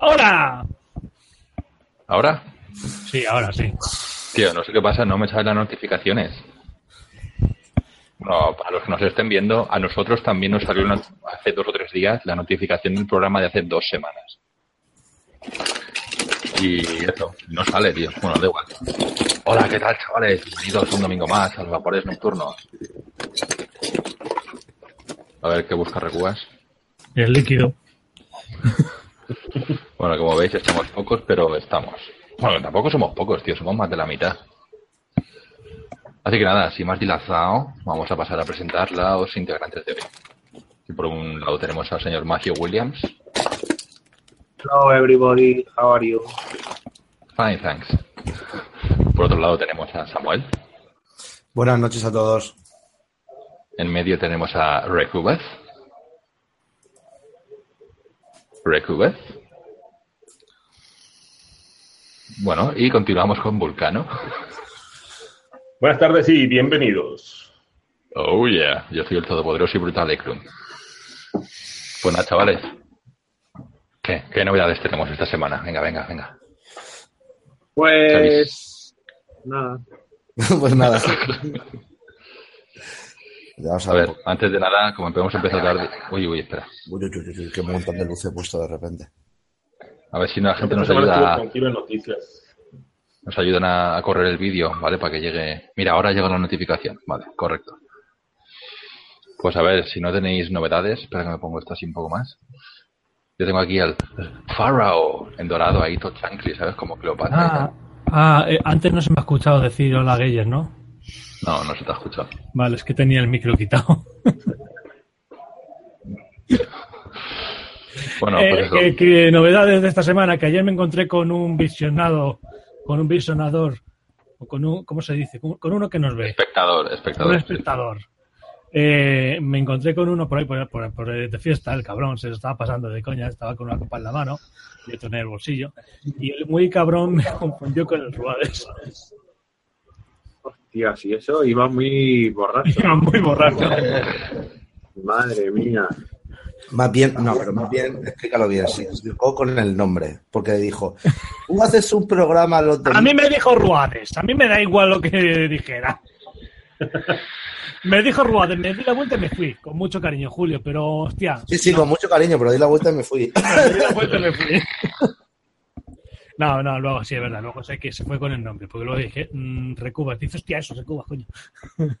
¡Hola! ¿Ahora? Sí, ahora sí. Tío, no sé qué pasa, no me salen las notificaciones. No, para los que nos estén viendo, a nosotros también nos salió una- hace dos o tres días la notificación del programa de hace dos semanas. Y eso, no sale, tío. Bueno, da igual. Hola, ¿qué tal, chavales? Bienvenidos un domingo más a los vapores nocturnos. A ver qué busca Recubas. El líquido. Bueno, como veis, estamos pocos, pero estamos. Bueno, tampoco somos pocos, tío, somos más de la mitad. Así que nada, sin más dilazado, vamos a pasar a presentar los integrantes de hoy. Y por un lado tenemos al señor Matthew Williams. Hello everybody, how are you? Fine, thanks. Por otro lado tenemos a Samuel. Buenas noches a todos. En medio tenemos a Recubeth. Recubeth. Bueno, y continuamos con Vulcano. Buenas tardes y bienvenidos. Oh yeah, yo soy el todopoderoso y brutal Ekrum. Pues nada, chavales. ¿Qué, ¿Qué novedades tenemos esta semana? Venga, venga, venga. Pues nada, pues nada. Vamos A ver, antes de nada, como podemos empezar a hablar de... Uy, uy, espera. Uy, uy, uy, uy, qué montón de luz he puesto de repente. A ver si la gente nos ayuda, noticias. nos ayudan a, correr el vídeo, ¿vale? Para que llegue... Mira, ahora llega la notificación. Vale, correcto. Pues a ver, si no tenéis novedades, espera que me pongo esto así un poco más. Yo tengo aquí al Pharaoh en dorado ahí, todo chancli, ¿sabes? Como Cleopatra. Ah, ah eh, antes no se me ha escuchado decir hola Geyer, ¿no? No, no se te ha escuchado. Vale, es que tenía el micro quitado. Bueno, Eh, pues eso. que- que novedades de esta semana, que ayer me encontré con un visionado, con un visionador, o con un, ¿cómo se dice? Con, con uno que nos ve, Espectador, un espectador. espectador. Eh, me encontré con uno por ahí, por, por- por- de fiesta, el cabrón, se lo estaba pasando de coña, estaba con una copa en la mano, y otro en el bolsillo, y el muy cabrón me confundió con el Ruades. Si eso iba muy borracho. Iba muy borracho. Madre mía. Más bien, no, pero más bien, explícalo bien, sí. Explicó con el nombre, porque dijo, tú haces un programa los A mí me dijo Ruades, a mí me da igual lo que dijera. Me dijo Ruades, me di la vuelta y me fui, con mucho cariño, Julio, pero hostia, Sí, sí, con mucho cariño, pero di la vuelta y me fui. me di la vuelta y me fui. No, no, luego sí, es verdad, luego sé que se fue con el nombre, porque luego dije, mmm, Recubas, dice, hostia, eso, Recubas, coño.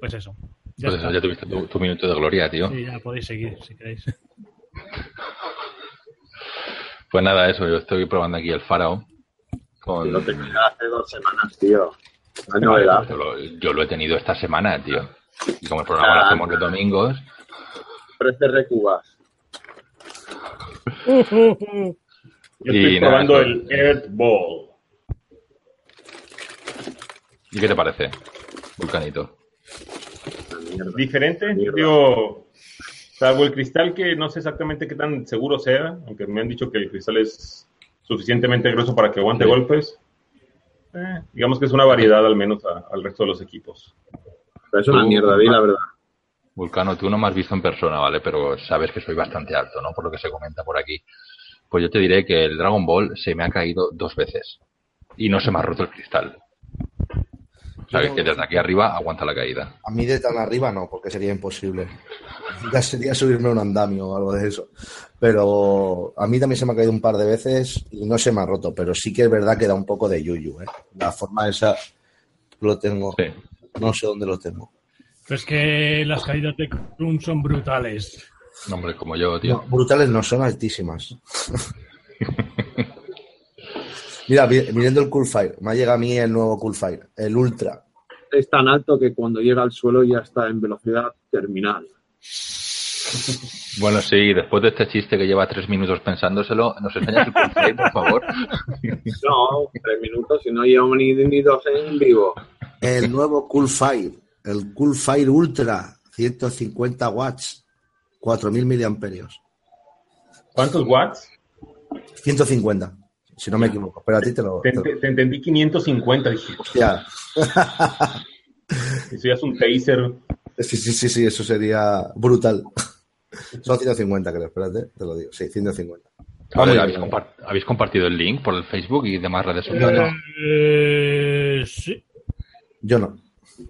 Pues eso. Ya, Pues eso, ya tuviste tu, tu minuto de gloria, tío. Sí, ya podéis seguir, si queréis. Pues nada, eso, yo estoy probando aquí el Pharaoh. Con... Lo tenía hace dos semanas, tío. Novedad. Yo lo, yo lo he tenido esta semana, tío. Y como el programa lo Ah. hacemos los domingos, Ofrece recubas. Yo estoy nada, probando eso- el Earth Ball. ¿y qué te parece? Vulcanito. Diferente, digo, salvo el cristal que no sé exactamente qué tan seguro sea, aunque me han dicho que el cristal es suficientemente grueso para que aguante Sí. golpes. Eh, digamos que es una variedad al menos a- al resto de los equipos. Pero es una mierda, di la verdad. Vulcano, tú no me has visto en persona, ¿vale? Pero sabes que soy bastante alto, ¿no? Por lo que se comenta por aquí. Pues yo te diré que el Dragon Ball se me ha caído dos veces. Y no se me ha roto el cristal. Sabes que desde aquí arriba aguanta la caída. A mí de tan arriba no, porque sería imposible. Ya sería subirme a un andamio o algo de eso. Pero a mí también se me ha caído un par de veces y no se me ha roto, pero sí que es verdad que da un poco de yuyu, ¿eh? La forma esa lo tengo, Sí. no sé dónde lo tengo. Pero es que las caídas de Krum son brutales. Un hombre como yo, tío. No, brutales no, son altísimas. Mira, mirando el Cool Fire, me ha llegado a mí el nuevo Cool Fire, el Ultra. Es tan alto que cuando llega al suelo ya está en velocidad terminal. Bueno, sí, después de este chiste que lleva tres minutos pensándoselo, ¿nos enseñas el Cool por favor? No, tres minutos, si no llevamos ni, ni dos en vivo. El nuevo Cool Fire, el Cool Fire Ultra, 150 watts, 4000 miliamperios. ¿Cuántos watts? 150, si no me equivoco, pero a ti te lo... Te, te lo- te- te entendí 550, dije, Hostia. eso ya es un taser. Sí, sí, sí, sí, eso sería brutal. Son 150, creo, espérate, te lo digo. Sí, 150. Vale, muy ¿habéis, bien. compart- habéis compartido el link por el Facebook y demás redes sociales? Eh, sí. Yo no.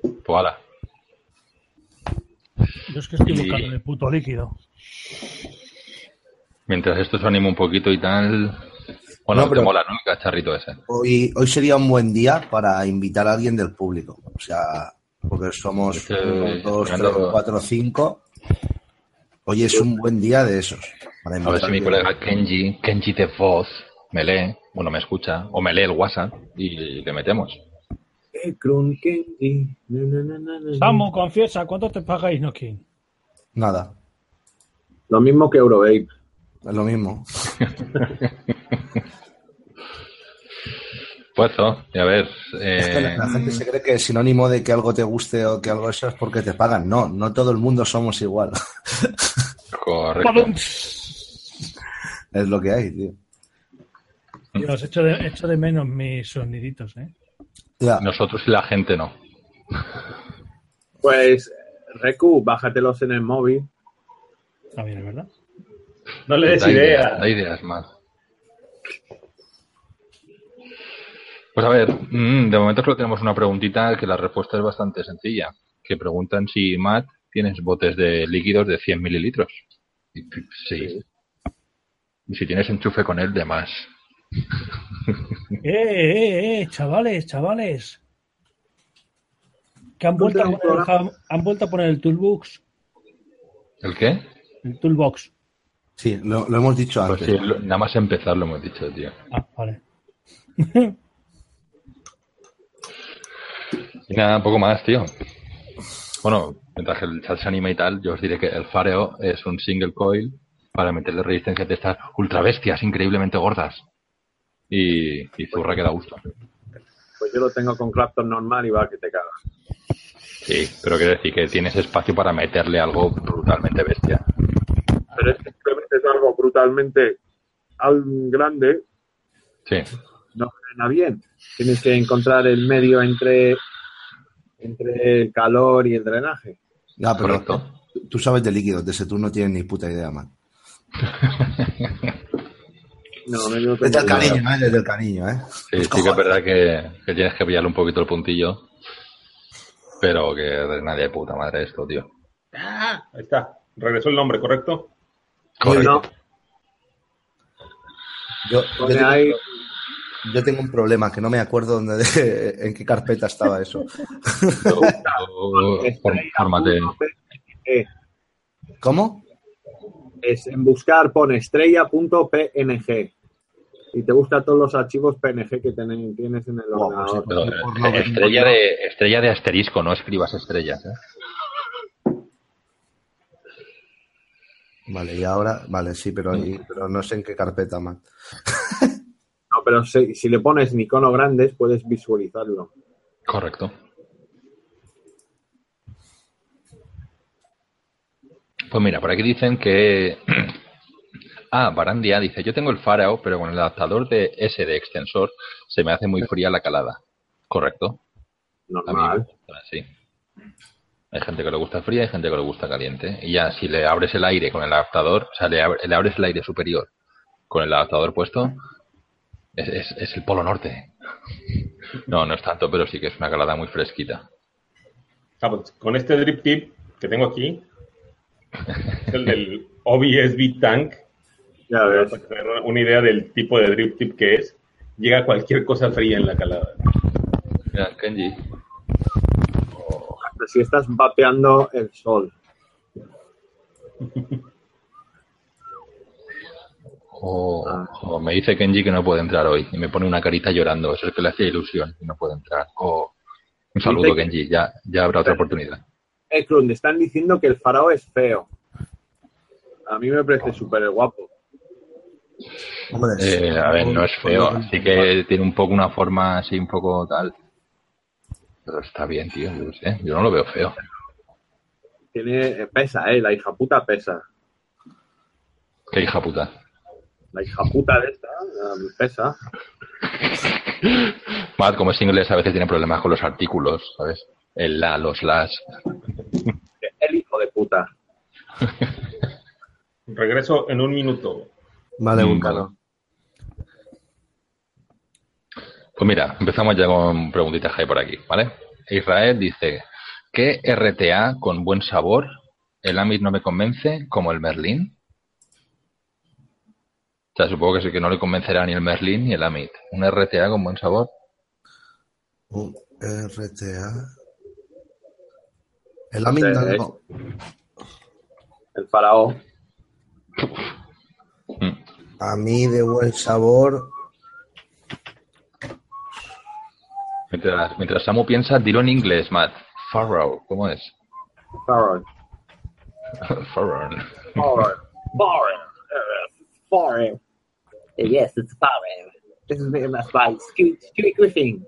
Pues ala. Yo es que estoy Y- buscando el puto líquido. Mientras esto se anima un poquito y tal. Bueno, No, pero- te mola, ¿no? El cacharrito ese. Hoy, hoy sería un buen día para invitar a alguien del público. O sea, porque somos Es que, uno, dos, tres, cuatro, cinco. Hoy es un buen día de esos. Para A ver si mi colega Kenji, Kenji de voz, me lee, bueno, me escucha, o me lee el WhatsApp y le metemos. Samu, confiesa, ¿cuánto te pagáis, Nokin? Nada, Lo mismo que Eurovape. es lo mismo. Pues eso, y a ver. Es que la, Eh, la gente se cree que es sinónimo de que algo te guste o que algo eso es porque te pagan. No, no todo el mundo somos igual. correcto. Es lo que hay, tío. Dios, echo de, echo de menos mis soniditos, ¿eh? Nosotros y la gente no. Pues, Reku, bájatelos en el móvil. También es verdad. No le des Da ideas, idea. da ideas más. Pues a ver, mm, de momento solo tenemos una preguntita que la respuesta es bastante sencilla. Que preguntan si, Matt, tienes botes de líquidos de 100 mililitros. Sí. Y si tienes enchufe con él, de más. ¡Eh, eh, eh! Chavales, chavales. Que han vuelto, a poner el, han vuelto a poner el toolbox. ¿El qué? El toolbox. Sí, lo, lo hemos dicho Pues antes. sí, lo- nada más empezar lo hemos dicho, tío. Ah, vale. Y nada, un poco más, tío. Bueno, mientras el chat se anima y tal, yo os diré que el Fareo es un single coil para meterle resistencia de estas ultra bestias increíblemente gordas. Y, y zurra que da gusto. Pues yo lo tengo con Clapton normal y va que te cagas. Sí, pero quiere decir que tienes espacio para meterle algo brutalmente bestia. Pero es que si te metes algo brutalmente al grande, Sí, no frena bien. Tienes que encontrar el medio entre, entre el calor y el drenaje. Ya, pero correcto. tú- tú sabes de líquidos, de ese tú no tienes ni puta idea, man. No, no, tengo Desde el cariño, ¿eh? Desde el cariño, ¿eh? Sí, sí que es verdad que, que tienes que pillarle un poquito el puntillo. Pero que de nadie de puta madre esto, tío. Ah, ahí está. Regresó el nombre, ¿correcto? No, Yo, yo tengo, ahí yo tengo un problema, que no me acuerdo dónde, en qué carpeta estaba eso. Fórmate. ¿Cómo? es en buscar pone estrella.png y te busca todos los archivos PNG que ten- tienes en el Guau, ordenador. Pero, eh, no estrella de estrella de asterisco, no escribas estrellas. ¿eh? Vale, y ahora, vale, sí, pero, y- pero no sé en qué carpeta, man. No, pero si, si le pones en icono grandes puedes visualizarlo. Correcto. Pues mira, por aquí dicen que. Ah, Barandia dice: Yo tengo el Farao, pero con el adaptador de S de extensor se me hace muy fría la calada. Correcto. Normal. gusta así. Hay gente que le gusta fría, hay gente que le gusta caliente. Y ya, si le abres el aire con el adaptador, o sea, le, abre- le abres el aire superior con el adaptador puesto, es, es- es el polo norte. No, no es tanto, pero sí que es una calada muy fresquita. Ah, pues, con este drip tip que tengo aquí, el del OBSB Tank, Ya ves. para tener una idea del tipo de drip tip que es, llega cualquier cosa fría en la calada. Mira, Kenji. Hasta si estás vapeando el sol. O, Ah. o me dice Kenji que no puede entrar hoy y me pone una carita llorando. Eso es que le hacía ilusión y no puede entrar. O, un saludo, Dice que- Kenji. Ya, ya habrá otra oportunidad. Eh, Crun, están diciendo que el farao es feo. A mí me parece súper guapo. Hombre, Eh, a ver, no es feo. Así que tiene un poco una forma así, un poco tal. Pero está bien, tío. Yo, no sé, yo no lo veo feo. Tiene, eh, pesa, eh, la hija puta pesa. Qué hija puta. La hija puta de esta pesa. Matt, como es inglés, a veces tiene problemas con los artículos, ¿sabes? El la, los las. El hijo de puta. regreso en un minuto. Vale, Mm, Vulcano. Pues mira, empezamos ya con preguntitas que hay por aquí, ¿vale? Israel dice, ¿qué RTA con buen sabor? El Amit no me convence como el Merlín. O sea, supongo que sí que no le convencerá ni el Merlín ni el Amit. ¿Un RTA con buen sabor? Un RTA. El Amin Sí, no, ¿eh? no. El faraón. Mm. A mí de buen sabor. Mientras, mientras Samu piensa, dilo en inglés, Matt. Farrow, ¿cómo es? Farrow. Faraón. Faraón. Faraón. Yes, it's Faraón. This is much by Stewie Stewie Griffin.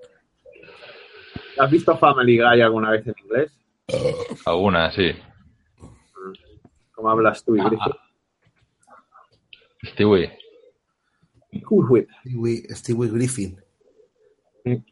¿Has visto Family Guy alguna vez en inglés? Alguna, sí. ¿Cómo hablas tú Griffin? Stewie. Cool. Stewie, Stewie Griffin. Sí.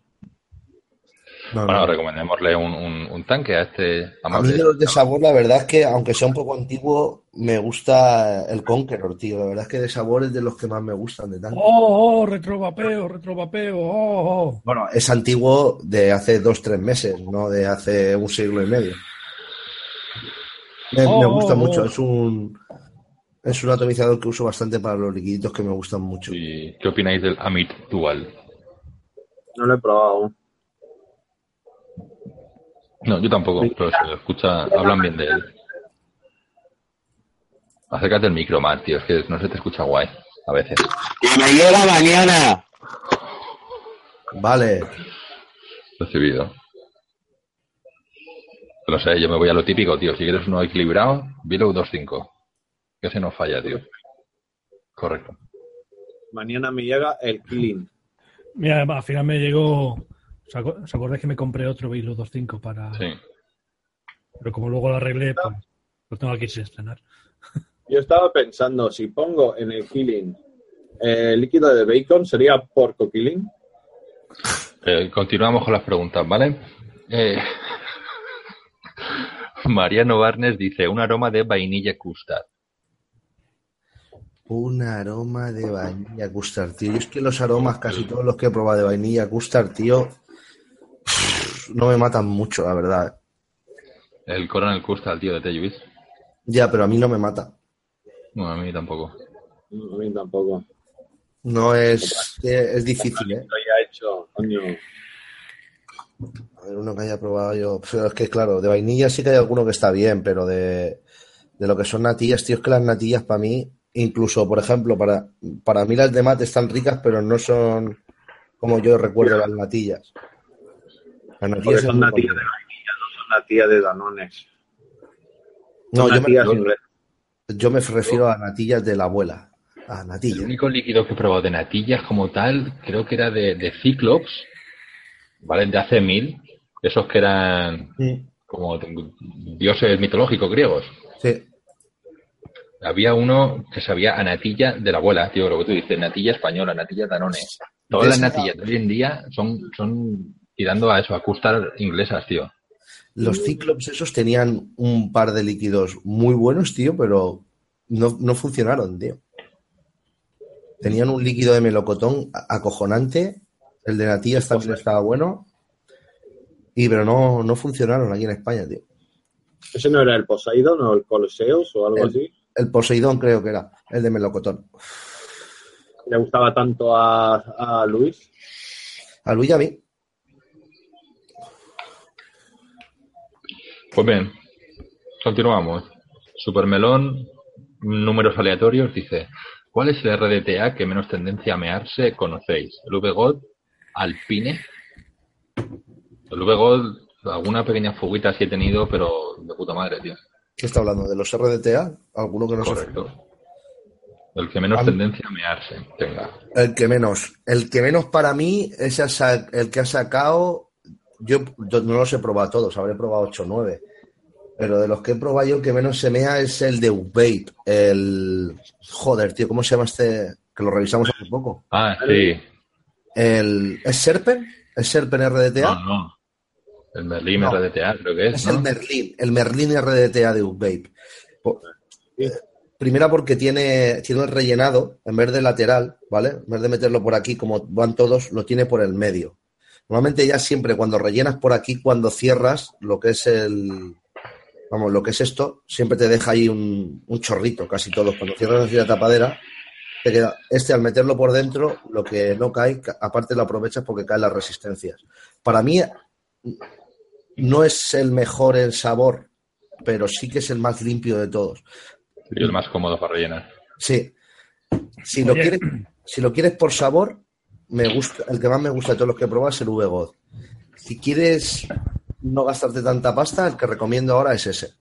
No, Bueno, no. recomendémosle un, un, un tanque a este A mí amable. de los de sabor, la verdad es que, aunque sea un poco antiguo, me gusta el Conqueror, tío. La verdad es que de sabor es de los que más me gustan de tanto. Oh, oh, retrovapeo, retrovapeo, oh, oh. Bueno, es antiguo de hace dos, tres meses, no de hace un siglo y medio. Me, me Oh, gusta oh, mucho, oh. es un es un atomizador que uso bastante para los liquiditos que me gustan mucho. ¿Y qué opináis del Amit Dual? No lo he probado aún. No, yo tampoco, pero se escucha, hablan bien de él. Acércate el micro más, tío, es que no se te escucha guay a veces. ¡Que me llega mañana! Vale, Recibido. No sé, yo me voy a lo típico, tío. Si quieres uno equilibrado, Below 2.5. Que se nos falla, tío. Correcto. Mañana me llega el Clean. Mira, al final me llegó. ¿Os acordáis que me compré otro Beilo 2.5 para. Sí. Pero como luego lo arreglé, pues lo tengo aquí sin estrenar. Yo estaba pensando, si pongo en el Killing eh, líquido de bacon, ¿sería porco Killing? Eh, continuamos con las preguntas, ¿vale? Eh, Mariano Barnes dice, un aroma de vainilla custard. Un aroma de vainilla custard, tío. Yo es que los aromas, casi todos los que he probado de vainilla custard, tío, no me matan mucho, la verdad. El Coronel Custard, tío, de Teyuis. Ya, pero a mí no me mata. No, a mí tampoco. No, a mí tampoco. No es, es difícil, ¿eh? Lo ya hecho, coño. A ver, uno que haya probado yo. Pero es que, claro, de vainilla sí que hay alguno que está bien, pero de, de lo que son natillas, tío, es que las natillas para mí, incluso, por ejemplo, para, para mí las de mate están ricas, pero no son como yo recuerdo las natillas. Las natillas son natillas de vainilla, no son natillas de Danones. No, yo me, natillas yo- me refiero a natillas de la abuela. A El natillas. único líquido que he probado de natillas como tal, creo que era de, de Cyclops, ¿vale? De hace mil. Esos que eran como dioses mitológicos griegos. Había uno que sabía a natilla de la abuela, tío, lo que tú dices, natilla española, natilla danone. Todas las natillas de hoy en día son, son tirando a eso, a custar inglesas, tío. Los cíclops esos tenían un par de líquidos muy buenos, tío, pero no, no funcionaron, tío. Tenían un líquido de melocotón acojonante. El de natillas también estaba bueno. Y pero no, no funcionaron aquí en España, tío. ¿Ese no era el Poseidon o el Colosseus o algo El- así? El Poseidón creo que era, el de melocotón. ¿Le gustaba tanto a, a Luis? A Luis y a mí. Pues bien, continuamos. Supermelón, números aleatorios, dice, ¿cuál es el RDTA que menos tendencia a mearse conocéis? ¿El VGOD? ¿Alpine? El VGOD, alguna pequeña fuguita sí he tenido, pero de puta madre, tío. ¿Qué está hablando? ¿De los RDTA? ¿Alguno que no se Correcto. El que menos tendencia a mearse tenga. El que menos. El que menos para mí es el que ha sacado. Yo, yo no los he probado todos, habré probado 8 o 9. Pero de los que he probado yo, el que menos se mea es el de Vape. El. Joder, tío, ¿cómo se llama este? Que lo revisamos hace poco. Ah, sí. El. ¿Es Serpen? ¿Es Serpen RDTA? No, no. El Merlin No. RDTA creo que es, Es ¿no? el Merlin, el Merlin RDTA de Vape. Po- primera porque tiene, tiene el rellenado, en vez de lateral, ¿vale? En vez de meterlo por aquí, como van todos, lo tiene por el medio. Normalmente ya siempre cuando rellenas por aquí, cuando cierras lo que es el, vamos, lo que es esto, siempre te deja ahí un, un chorrito, casi todos. Cuando cierras así la tapadera, te queda, este al meterlo por dentro, lo que no cae, ca- aparte lo aprovechas porque caen las resistencias. Para mí, no es el mejor en sabor, pero sí que es el más limpio de todos. Y el más cómodo para rellenar. Sí. Si lo quieres, si lo quieres por sabor, me gusta, el que más me gusta de todos los que he probado es el V-God. Si quieres no gastarte tanta pasta, el que recomiendo ahora es ese.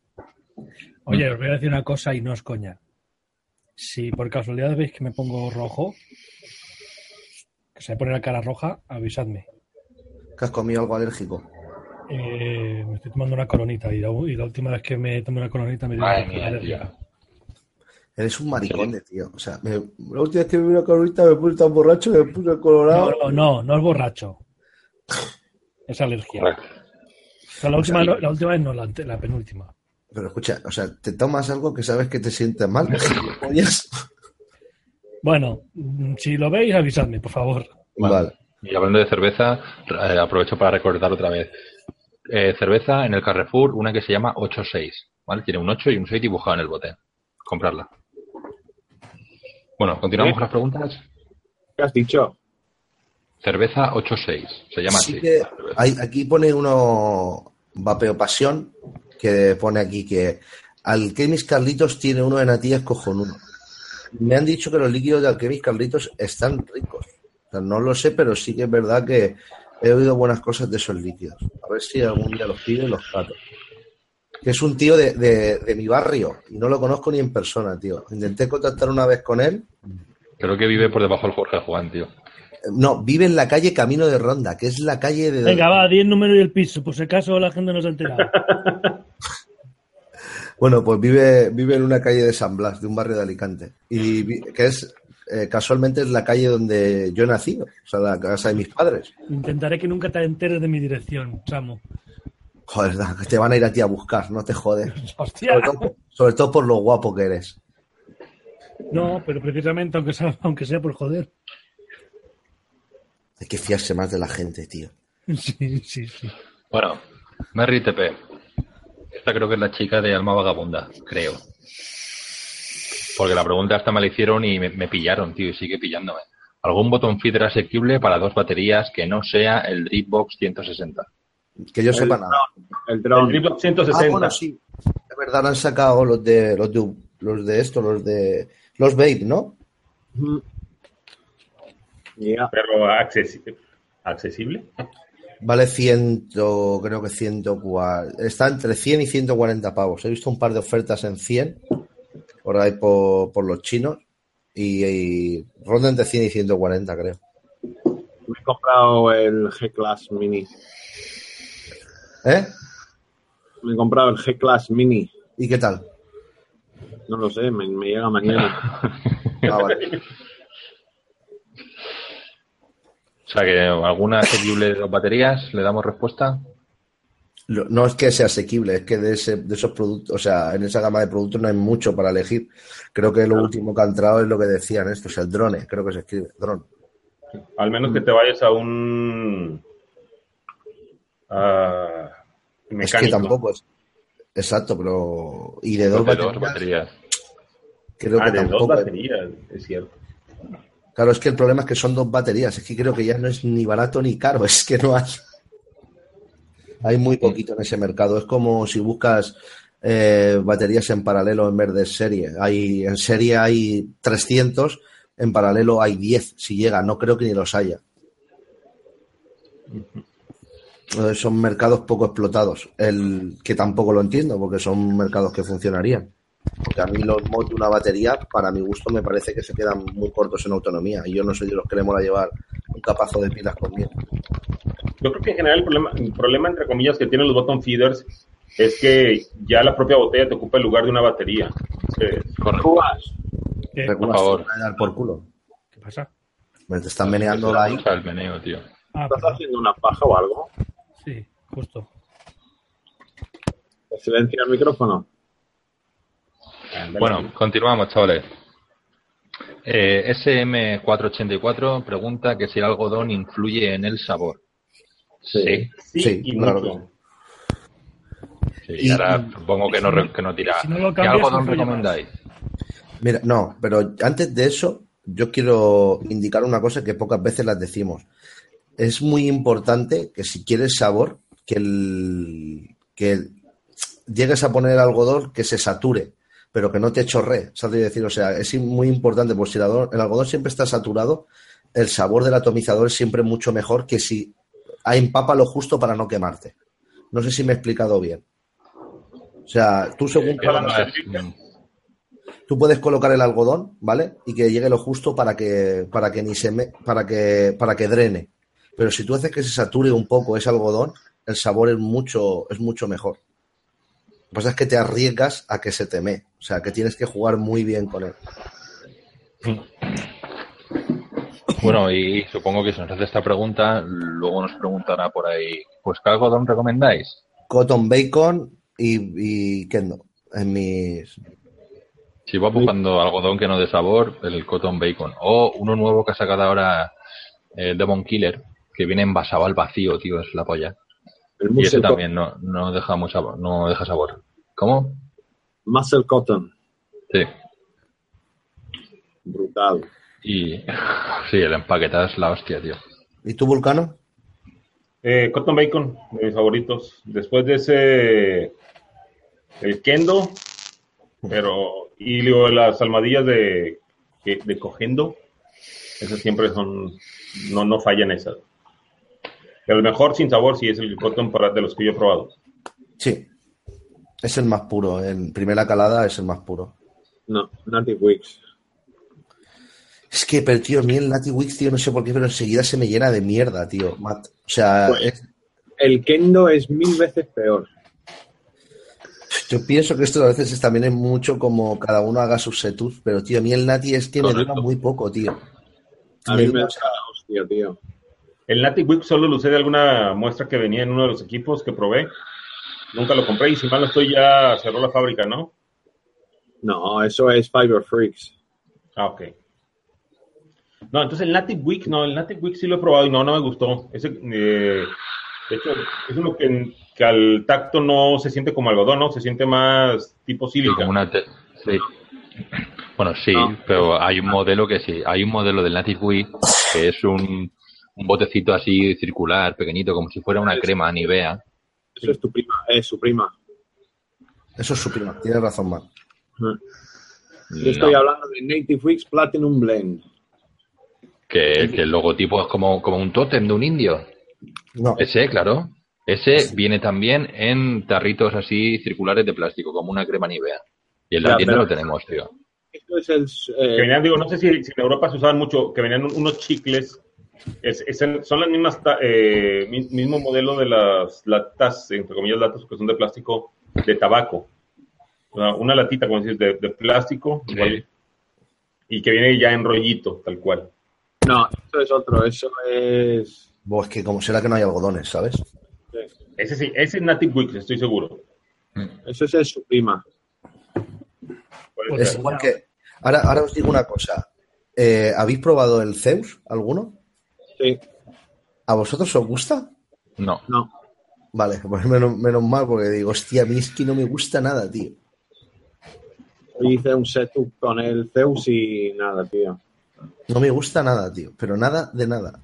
Oye, os voy a decir una cosa y no es coña. Si por casualidad veis que me pongo rojo, que se me pone la cara roja, avisadme. Que has comido algo alérgico. Eh, me estoy tomando una coronita y la, y la última vez que me tomé una coronita me dio una. Eres un maricón de tío. O sea, me- la última vez que vi una coronita me puse tan borracho que me puse colorado. No, no, no, no es borracho. Es alergia. Correcto. O sea, la, última, no- la última vez no, la, penúltima. Pero escucha, o sea, te tomas algo que sabes que te sientes mal. Bueno, mm, si lo veis, avisadme, por favor. vale. Y hablando de cerveza, eh, aprovecho para recordar otra vez. Eh, cerveza en el Carrefour, una que se llama 8-6, ¿vale? Tiene un 8 y un 6 dibujado en el bote. Comprarla. Bueno, continuamos con las preguntas. ¿Qué has dicho? Cerveza 8-6, se llama Sí así. que hay- aquí pone uno Vapeo Pasión, que pone aquí que Alquemis Carlitos tiene uno de natillas cojonudo. Me han dicho que los líquidos de Alquemis Carlitos están ricos. O sea, no lo sé, pero sí que es verdad que he oído buenas cosas de esos líquidos. A ver si algún día los pido y los cato. Que es un tío de, de- de mi barrio y no lo conozco ni en persona, tío. Intenté contactar una vez con él. Creo que vive por debajo del Jorge Juan, tío. Eh, No, vive en la calle Camino de Ronda, que es la calle de... Venga, va, di el número y el piso, por si acaso la gente no se ha enterado. Bueno, pues vive, vive en una calle de San Blas, de un barrio de Alicante. Y que es, eh, casualmente, es la calle donde yo he nacido, o sea, la casa de mis padres. Intentaré que nunca te enteres de mi dirección, Samu. Joder, te van a ir a ti a buscar, no te jodes. ¡Hostia! Sobre todo, sobre todo por lo guapo que eres. No, pero precisamente aunque sea, aunque sea por joder. Hay que fiarse más de la gente, tío. Sí, sí, sí. Bueno, Merry TP. Esta creo que es la chica de Alma Vagabunda, creo. Porque la pregunta esta me la hicieron y me, me pillaron, tío, y sigue pillándome. ¿Algún botón feeder asequible para dos baterías que no sea el Dripbox 160? Que yo sepa nada. El El drone. Ah, 160. bueno, sí. Es verdad, han sacado los de los de, los de esto, los de los Babe, ¿no? Pero accesi- accesible. Vale 100, creo que 140. Está entre 100 y 140 pavos. He visto un par de ofertas en 100 por ahí por, por los chinos y, y ronda entre 100 y 140, creo. Me he comprado el G-Class Mini. ¿Eh? Me he comprado el G-Class Mini. ¿Y qué tal? No lo sé, me, me llega mañana. Ah, vale. O sea que alguna asequible de dos baterías, ¿le damos respuesta? No es que sea asequible, es que de, ese, de esos productos, o sea, en esa gama de productos no hay mucho para elegir. Creo que lo último que ha entrado es lo que decían estos, el drone, creo que se escribe, drone. Al menos que te vayas a un ah, Es mecánico. que tampoco es. Exacto, pero. Y de dos De dos baterías, creo Ah, que de dos tampoco. baterías, es cierto. Claro, es que el problema es que son dos baterías. Es que creo que ya no es ni barato ni caro. Es que no hay. Hay muy poquito en ese mercado. Es como si buscas eh, baterías en paralelo en vez de serie. Hay, en serie hay 300, en paralelo hay 10, si llega. No creo que ni los haya. Eh, Son mercados poco explotados. El que tampoco lo entiendo, porque son mercados que funcionarían. Porque a mí los mods de una batería, para mi gusto, me parece que se quedan muy cortos en autonomía. Y yo no soy de los que le mola llevar un capazo de pilas conmigo. Yo creo que en general el problema, el problema entre comillas que tienen los bottom feeders es que ya la propia botella te ocupa el lugar de una batería. Cubas. ¿Qué, favor. van a dar por culo. qué pasa? Me te están meneando la ahí. El meneo, tío. Ah, ¿Estás perdón. haciendo una paja o algo? sí, justo. ¿Silencia el micrófono? Bueno, continuamos, chavales. Eh, SM484 pregunta que si el algodón influye en el sabor. Sí. Sí, Sí, y claro mucho. Sí, Y- ahora supongo que no, que no tira. si no lo ¿Qué algodón recomendáis? Mira, no, pero antes de eso, yo quiero indicar una cosa que pocas veces las decimos. Es muy importante que si quieres sabor, que, el, que llegues a poner algodón que se sature, pero que no te chorree. ¿Sabes decir? O sea, es muy importante, porque si el algodón, el algodón siempre está saturado, el sabor del atomizador es siempre mucho mejor que si empapa lo justo para no quemarte. No sé si me he explicado bien. O sea, tú según Tú puedes colocar el algodón, ¿vale? Y que llegue lo justo para que, para que ni se me, para que, para que drene. Pero si tú haces que se sature un poco ese algodón, el sabor es mucho, es mucho mejor. Lo que pasa es que te arriesgas a que se teme. O sea, que tienes que jugar muy bien con él. Bueno, y supongo que si nos hace esta pregunta, luego nos preguntará por ahí, pues ¿qué algodón recomendáis? Cotton bacon y, y kendo. En mis. Si va buscando algodón que no dé sabor, el cotton bacon. O uno nuevo que ha sacado ahora el Demon Killer, que viene envasado al vacío, tío, es la polla. El Y ese también no, no deja mucho sabor, no deja sabor. ¿Cómo? muscle cotton. Sí. Brutal. Y sí, el empaquetado es la hostia, tío. ¿Y tú, Vulcano? Eh, Cotton Bacon, de mis favoritos. Después de ese, el Kendo, pero, y luego las almadillas de, de Cogendo, esas siempre son, no, no fallan esas. El mejor sin sabor sí es el Cotton para de los que yo he probado. Sí. Es el más puro. En primera calada es el más puro. No, Native Wicks. Es que, pero tío, a mí el Natty Wix, tío, no sé por qué, pero enseguida se me llena de mierda, tío. Matt. O sea, Pues- es- El Kendo es mil veces peor. yo pienso que esto a veces es, también es mucho como cada uno haga sus setus, pero tío, a mí el Natty es que me dura muy poco, tío. A mí me da hostia, tío. El Native Whip solo lo usé de alguna muestra que venía en uno de los equipos que probé. Nunca lo compré y si mal no estoy ya cerró la fábrica, ¿no? No, eso es Fiber Freaks. Ah, ok. No, entonces el Native Week, no, el Native Week sí lo he probado y no, no me gustó. Ese, eh, de hecho, es uno que, que al tacto no se siente como algodón, ¿no? Se siente más tipo Sí, sílica. como una te- sí. Bueno, sí, No. pero hay un modelo que sí. Hay un modelo del Native Wii que es un, un botecito así circular, pequeñito, como si fuera una crema Nivea. Eso es tu prima, es su prima. Eso es su prima, tienes razón, Matt. Yo estoy No, hablando de Native Wicks Platinum Blend. que, que el logotipo es como, como un tótem de un indio. No, Ese, claro. Ese viene también en tarritos así circulares de plástico, como una crema Nivea. Y en la tienda lo tenemos, tío. Esto es el. Que eh, venían, digo, no sé si, si en Europa se usaban mucho, que venían un- unos chicles. Es- es el- son las mismas, eh, mi- mismo modelo de las latas, entre comillas, latas que son de plástico de tabaco. Una latita, como dices, de, de plástico Sí. igual, y que viene ya en rollito, tal cual. no, eso es otro. Eso es. Bo, es que como será que no hay algodones, ¿sabes? Ese sí, ese es Native Wix, estoy seguro. Eso es el su prima. Puede Pues Es igual que. Ahora, ahora os digo una cosa. Eh, ¿Habéis probado el Zeus, alguno? Sí, ¿A vosotros os gusta? No. no. Vale, pues menos, menos mal, porque digo, hostia, a mí es que no me gusta nada, tío. Hoy hice un setup con el Zeus y nada, tío. No me gusta nada, tío, pero nada de nada.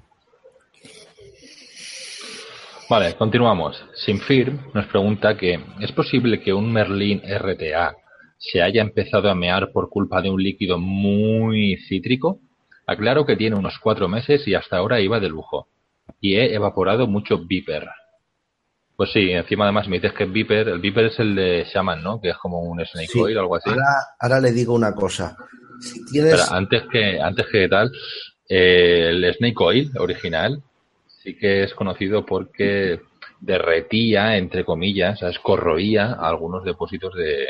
Vale, continuamos. Sinfir nos pregunta que ¿es posible que un Merlin RTA se haya empezado a mear por culpa de un líquido muy cítrico? Aclaro que tiene unos cuatro meses y hasta ahora iba de lujo. Y he evaporado mucho Viper. Pues sí, encima además me dices que es Viper. El Viper es el de Shaman, ¿no? Que es como un Snake Sí. Oil o algo así. Ahora, ahora le digo una cosa. Si tienes. Espera, antes que, antes que tal, eh, el Snake Oil original sí que es conocido porque derretía, entre comillas, ¿sabes? corroía algunos depósitos de,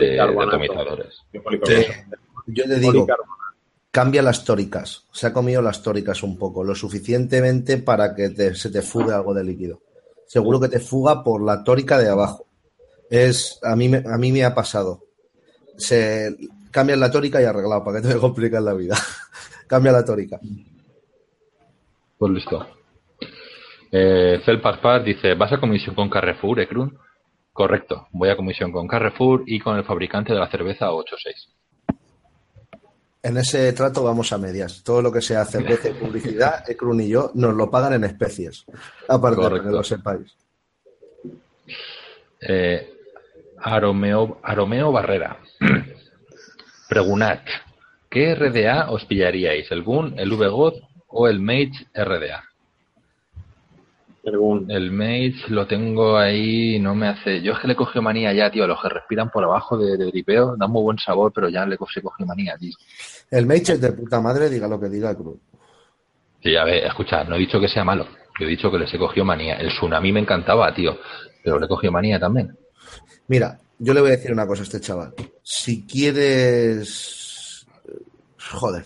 de, atomizadores. De policarbonato. Yo le digo, Policarbonato. Cambia las tóricas. Se ha comido las tóricas un poco, lo suficientemente para que te- se te fugue algo de líquido. Seguro que te fuga por la tórica de abajo. Es, a mí, a mí me ha pasado. se cambian la tórica y arreglado, para que te complican la vida. Cambia la tórica. Pues listo. Eh, dice, ¿vas a comisión con Carrefour, Ekrun? Correcto, voy a comisión con Carrefour y con el fabricante de la cerveza 86. En ese trato vamos a medias. Todo lo que sea cerveza y publicidad, Ekrun y yo nos lo pagan en especies. Aparte de que lo sepáis. Eh, Aromeo, Aromeo Barrera. Pregunad, ¿qué RDA os pillaríais? ¿El GUN, el VGOD o el Mage RDA? Según. El Mage lo tengo ahí, no me hace. Yo es que le cogió manía ya, tío. Los que respiran por abajo de, de dripeo dan muy buen sabor, pero ya le cogió manía, tío. El Mage es de puta madre, diga lo que diga Ekrun. Sí, a ver, escucha, no he dicho que sea malo. Yo he dicho que le se cogió manía. El tsunami me encantaba, tío. Pero le cogió manía también. Mira, yo le voy a decir una cosa a este chaval. Si quieres. Joder.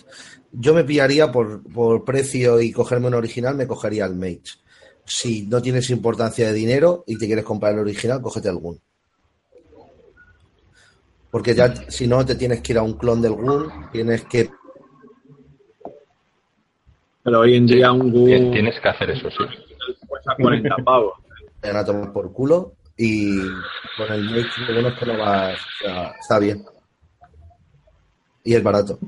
Yo me pillaría por, por precio y cogerme un original, me cogería el Mage. Si no tienes importancia de dinero y te quieres comprar el original, cógete algún. Porque ya, si no, te tienes que ir a un clon del Gun, tienes que. Pero hoy en día un Tien- Gu Tienes que hacer eso, sí. cuesta 40 pavos. van a tomar por culo y con el Mage lo bueno es que no vas. o sea, está bien. Y es barato.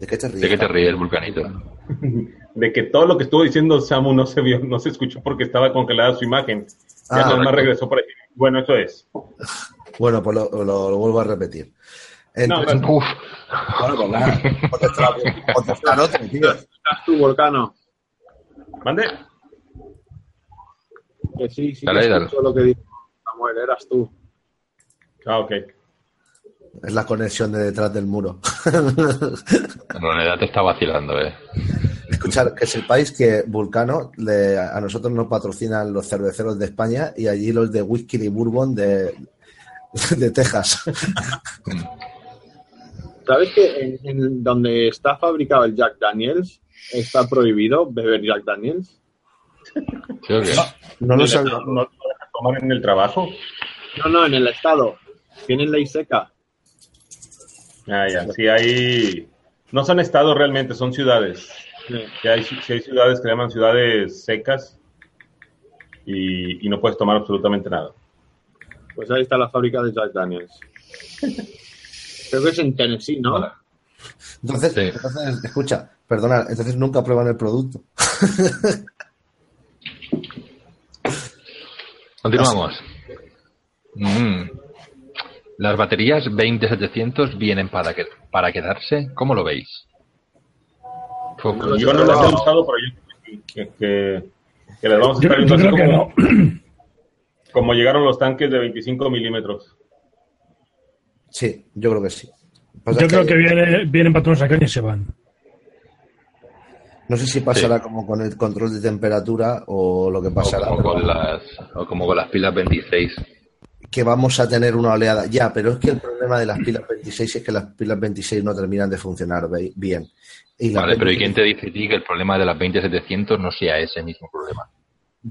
¿De qué te ríes? ¿De qué te ríes, Vulcanito? De que todo lo que estuvo diciendo Samu no se vio, no se escuchó porque estaba congelada su imagen. Ya Ah, regresó por ahí. Bueno, eso es. Bueno, pues lo, lo- lo vuelvo a repetir. No, Entonces, pero- Uf, bueno, pues nada, contestar, contestar otro, tío. ¿Estás tú, Volcano? ¿Mande? Que sí, sí, Dale, que dale. escucho lo que dijo Samuel, eras tú. Ah, ok. Es la conexión de detrás del muro. en realidad te está vacilando, eh. Escuchar, que sepáis que Vulcano, le- a nosotros nos patrocinan los cerveceros de España y allí los de whisky y bourbon de, de Texas. ¿Sabes que en, en donde está fabricado el Jack Daniels está prohibido beber Jack Daniels? ¿Sí o qué? No lo sabía. ¿No, no dejas tomar en el trabajo? No, no, en el estado. Tienen ley seca. Ah, ya. Sí, hay. No son estados realmente, son ciudades. Sí. Sí hay, ciudades que se llaman ciudades secas y, y no puedes tomar absolutamente nada. Pues ahí está la fábrica de Jack Daniels. Creo que es en Tennessee, ¿no? Vale. Entonces, Sí. entonces, escucha, perdona, entonces nunca prueban el producto. Continuamos. Mm. Las baterías 20700 vienen para, que, para quedarse. ¿Cómo lo veis? Fue- No lo sé. Yo no las he usado, pero yo creo que, que, que- que las vamos a Yo, estar yo viendo creo así que como, no. como llegaron los tanques de 25 milímetros. Sí, yo creo que sí. Pasa Yo creo que viene, vienen patrones acá y se van. No sé si pasará como con el control de temperatura o lo que o pasará. como, con las, o como con las pilas 26. Que vamos a tener una oleada. Ya, pero es que el problema de las pilas 26 es que las pilas 26 no terminan de funcionar bien. Y las Vale, pero ¿y 26 quién te dice a ti que el problema de las 20700 no sea ese mismo problema?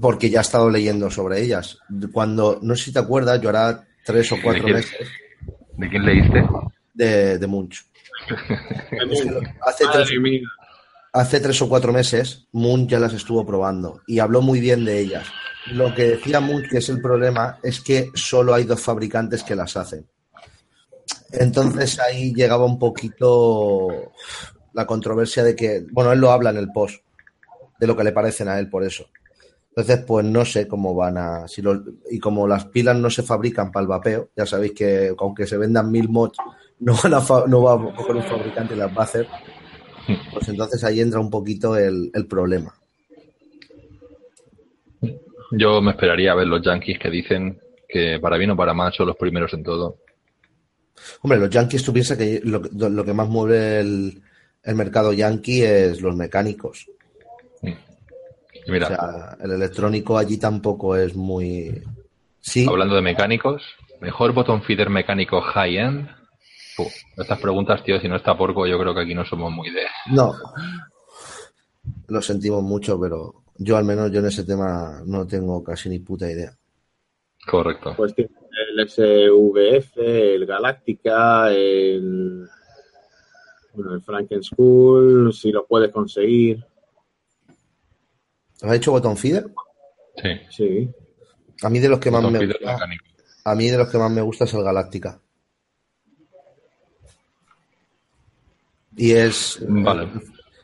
Porque ya he estado leyendo sobre ellas. Cuando, no sé si te acuerdas, yo hará tres o cuatro meses ¿De quién leíste? de, de Munch. Hace tres, Madre mía. hace tres o cuatro meses, Munch ya las estuvo probando y habló muy bien de ellas. Lo que decía Munch que es el problema es que solo hay dos fabricantes que las hacen. Entonces ahí llegaba un poquito la controversia de que, bueno, él lo habla en el post, de lo que le parecen a él por eso. Entonces, pues no sé cómo van a... Si los- y como las pilas no se fabrican para el vapeo, ya sabéis que aunque se vendan mil mods, no, van a no va a coger un fabricante y las va a hacer. Pues entonces ahí entra un poquito el, el problema. Yo me esperaría a ver los yankees que dicen que para bien o para mal son los primeros en todo. Hombre, los yankees, tú piensas que lo, lo que más mueve el, el mercado yankee es los mecánicos. Y mira, O sea, el electrónico allí tampoco es muy... Sí, hablando de mecánicos, mejor botón feeder mecánico high-end. Estas preguntas, tío, si no está porco, yo creo que aquí no somos muy de... no. Lo sentimos mucho, pero yo al menos yo en ese tema no tengo casi ni puta idea. Correcto. Pues tiene el SVF, el Galáctica, el, bueno, el Franken School, si lo puedes conseguir. ¿Has hecho botón feeder? Sí. Sí. A mí de los que más me gusta, mecánico. a mí de los que más me gusta es el Galáctica. Y es Vale.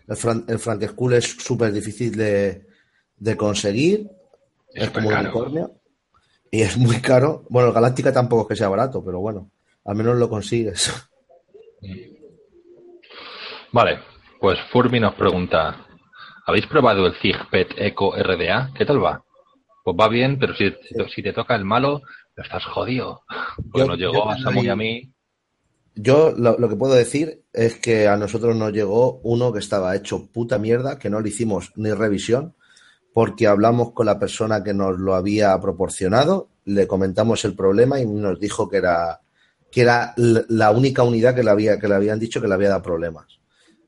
el, Fran, el Frank School es súper difícil de, de conseguir. Es Es como un unicornio. Y es muy caro. Bueno, el Galáctica tampoco es que sea barato, pero bueno, al menos lo consigues. Vale, pues Furby nos pregunta, ¿habéis probado el Zigpet Eco RDA? ¿Qué tal va? Pues va bien, pero si, si te toca el malo, estás jodido. Pues Yo- nos yo llegó a Samu y a mí. Yo lo, lo que puedo decir es que a nosotros nos llegó uno que estaba hecho puta mierda, que no le hicimos ni revisión, porque hablamos con la persona que nos lo había proporcionado, le comentamos el problema y nos dijo que era, que era la única unidad que le, había, que le habían dicho que le había dado problemas.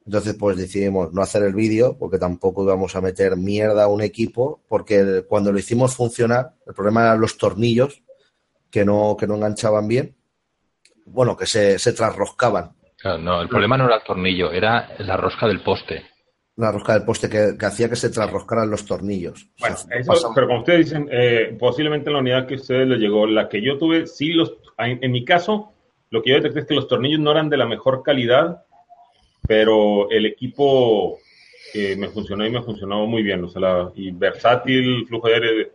Entonces, pues decidimos no hacer el vídeo, porque tampoco íbamos a meter mierda a un equipo, porque cuando lo hicimos funcionar, el problema eran los tornillos, que no, que no enganchaban bien, bueno, que se, se trasroscaban. No, el problema no era el tornillo, era la rosca del poste. La rosca del poste que, que hacía que se trasroscaran los tornillos. O sea, Bueno, eso, pero como ustedes dicen, eh, posiblemente la unidad que a ustedes les llegó, la que yo tuve, sí, los, en, en mi caso, lo que yo detecté es que los tornillos no eran de la mejor calidad, pero el equipo eh, me funcionó y me funcionó muy bien. O sea, la- y versátil, flujo de aire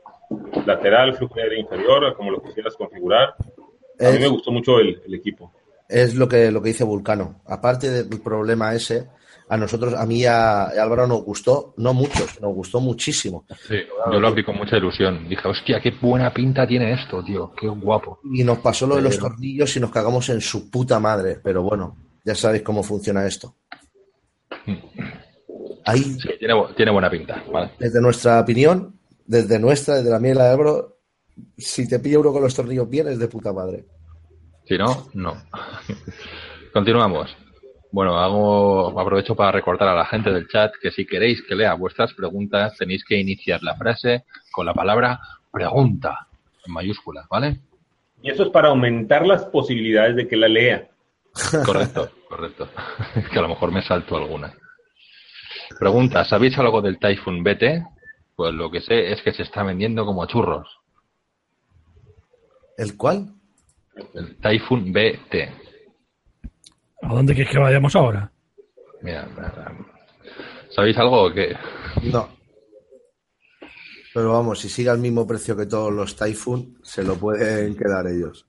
lateral, flujo de aire inferior, como lo quisieras configurar. A mí Es- me gustó mucho el, el equipo. Es lo que, lo que dice Vulcano. Aparte del problema ese, a nosotros, a mí y a, Álvaro nos gustó, no mucho, nos gustó muchísimo. Sí, yo lo abrí con mucha ilusión. Dije, hostia, qué buena pinta tiene esto, tío, qué guapo. Y nos pasó lo de los tornillos y nos cagamos en su puta madre. Pero bueno, ya sabéis cómo funciona esto. Ahí, Sí, tiene, bu- tiene buena pinta, ¿vale? desde nuestra opinión, desde nuestra, desde la mía y la de Álvaro, si te pilla uno con los tornillos bien, es de puta madre. Si no, no. Continuamos. Bueno, hago, aprovecho para recordar a la gente del chat que si queréis que lea vuestras preguntas, tenéis que iniciar la frase con la palabra pregunta, en mayúsculas, ¿vale? Y eso es para aumentar las posibilidades de que la lea. Correcto, correcto. Es que a lo mejor me salto alguna. Pregunta, ¿sabéis algo del Typhoon BT? Pues lo que sé es que se está vendiendo como churros. ¿El cual? El Typhoon BT. ¿A dónde quieres que vayamos ahora? Mira, ¿sabéis algo o qué? No. Pero vamos, si sigue al mismo precio que todos los Typhoon, se lo pueden quedar ellos.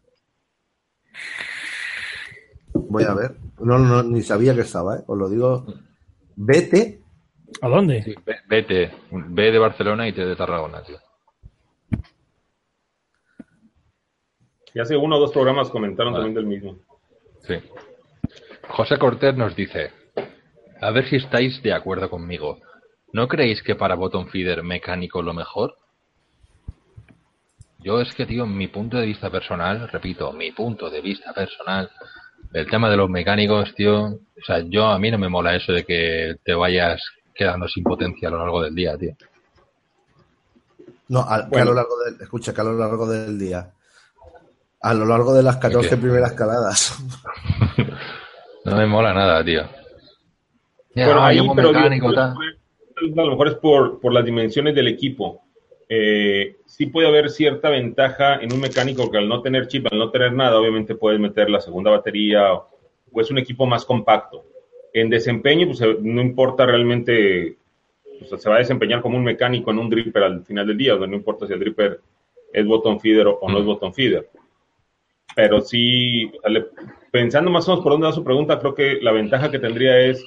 Voy a ver. No, no, ni sabía que estaba, ¿eh? Os lo digo. Vete. ¿A dónde? Sí, BT. B de Barcelona y T de Tarragona, tío. Y hace uno o dos programas comentaron Vale. también del mismo. Sí. José Cortés nos dice, a ver si estáis de acuerdo conmigo. ¿No creéis que para bottom feeder mecánico lo mejor? Yo es que, tío, en mi punto de vista personal, repito, mi punto de vista personal, el tema de los mecánicos, tío, o sea, yo a mí no me mola eso de que te vayas quedando sin potencia a lo largo del día, tío. No, a, que a lo largo del, escucha, que a lo largo del día. A lo largo de las 14 qué? primeras caladas. No me mola nada, tío. Ya, Bueno, ahí, pero digo, mecánico, pues, tal. a lo mejor es por, por las dimensiones del equipo. Eh, sí puede haber cierta ventaja en un mecánico que al no tener chip, al no tener nada, obviamente puedes meter la segunda batería o, o es un equipo más compacto. En desempeño, pues eh, no importa realmente, o sea, se va a desempeñar como un mecánico en un dripper al final del día, o sea, no importa si el dripper es bottom feeder o, no es bottom feeder. Pero sí, pensando más o menos por dónde va su pregunta, creo que la ventaja que tendría es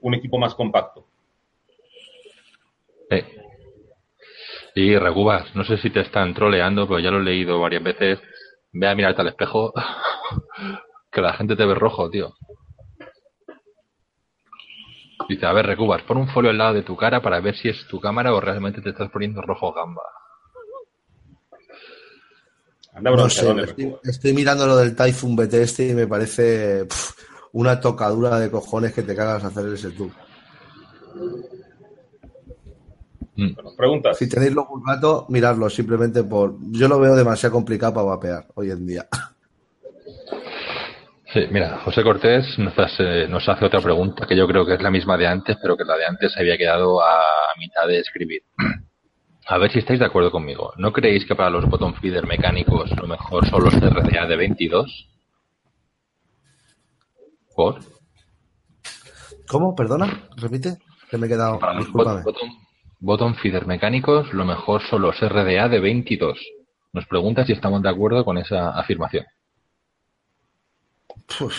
un equipo más compacto. Sí. Y Recubas, no sé si te están troleando, pero ya lo he leído varias veces. Ve a mirarte al espejo, que la gente te ve rojo, tío. Dice, a ver, Recubas, pon un folio al lado de tu cara para ver si es tu cámara o realmente te estás poniendo rojo gamba. Anda No sé, estoy, mirando lo del Typhoon BT este y me parece una tocadura de cojones que te cagas hacer ese tour. Mm. Bueno, preguntas. Si tenéis los gato, miradlo simplemente por. Yo lo veo demasiado complicado para vapear hoy en día. Sí, mira, José Cortés nos hace, nos hace otra pregunta que yo creo que es la misma de antes, pero que la de antes se había quedado a mitad de escribir. A ver si estáis de acuerdo conmigo. ¿No creéis que para los bottom feeder mecánicos lo mejor son los RDA de 22? ¿Por? ¿Cómo? ¿Perdona? ¿Repite? Que me he quedado. Para los Discúlpame. bottom, bottom feeder mecánicos lo mejor son los RDA de 22. Nos pregunta si estamos de acuerdo con esa afirmación.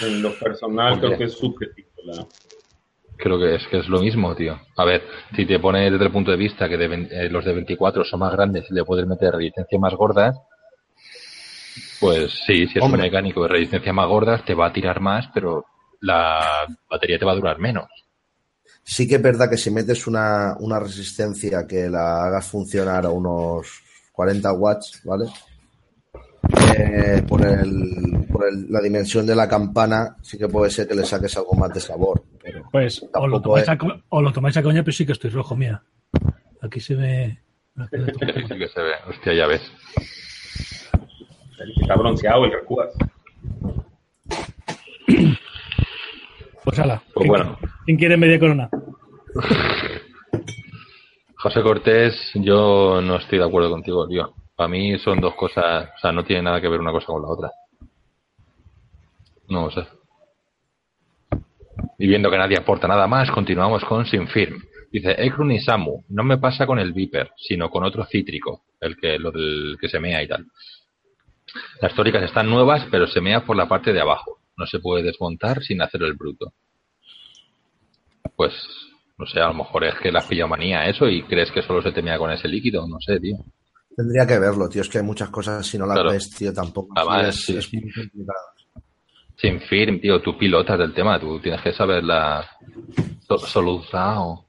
En lo personal Hombre. creo que es subjetivo. la- Creo que es que es lo mismo, tío. A ver, si te pones desde el punto de vista que de eh, los de 24 son más grandes y le puedes meter resistencia más gordas, pues sí, si es Hombre. un mecánico de resistencia más gordas, te va a tirar más, pero la batería te va a durar menos. Sí que es verdad que si metes una, una resistencia que la hagas funcionar a unos 40 watts, ¿vale? Eh, por el, por el- la dimensión de la campana, sí que puede ser que le saques algo más de sabor. Pues o lo, tomáis a, co- o lo tomáis a coña, pero sí que estoy rojo, mira. Aquí se ve. Sí que se ve. Hostia, ya ves. El que está bronceado, el recúas. Pues ala. Pues ¿quién- bueno. ¿Quién quiere media corona? José Cortés, yo no estoy de acuerdo contigo, tío. Para mí son dos cosas, o sea, no tiene nada que ver una cosa con la otra. No lo sé. Y viendo que nadie aporta nada más, continuamos con Sinfirm. Dice, Ekrun y Samu, no me pasa con el Viper, sino con otro cítrico, el que, lo del que se mea y tal. Las tóricas están nuevas, pero se mea por la parte de abajo. No se puede desmontar sin hacer el bruto. Pues, no sé, a lo mejor es que la manía eso y crees que solo se te mea con ese líquido, no sé, tío. tendría que verlo, tío. Es que hay muchas cosas, si no las Claro. ves, tío, tampoco. Además, es, sí. es muy complicado. Sin firm, tío, tú pilotas del tema, tú tienes que saber la so- solución.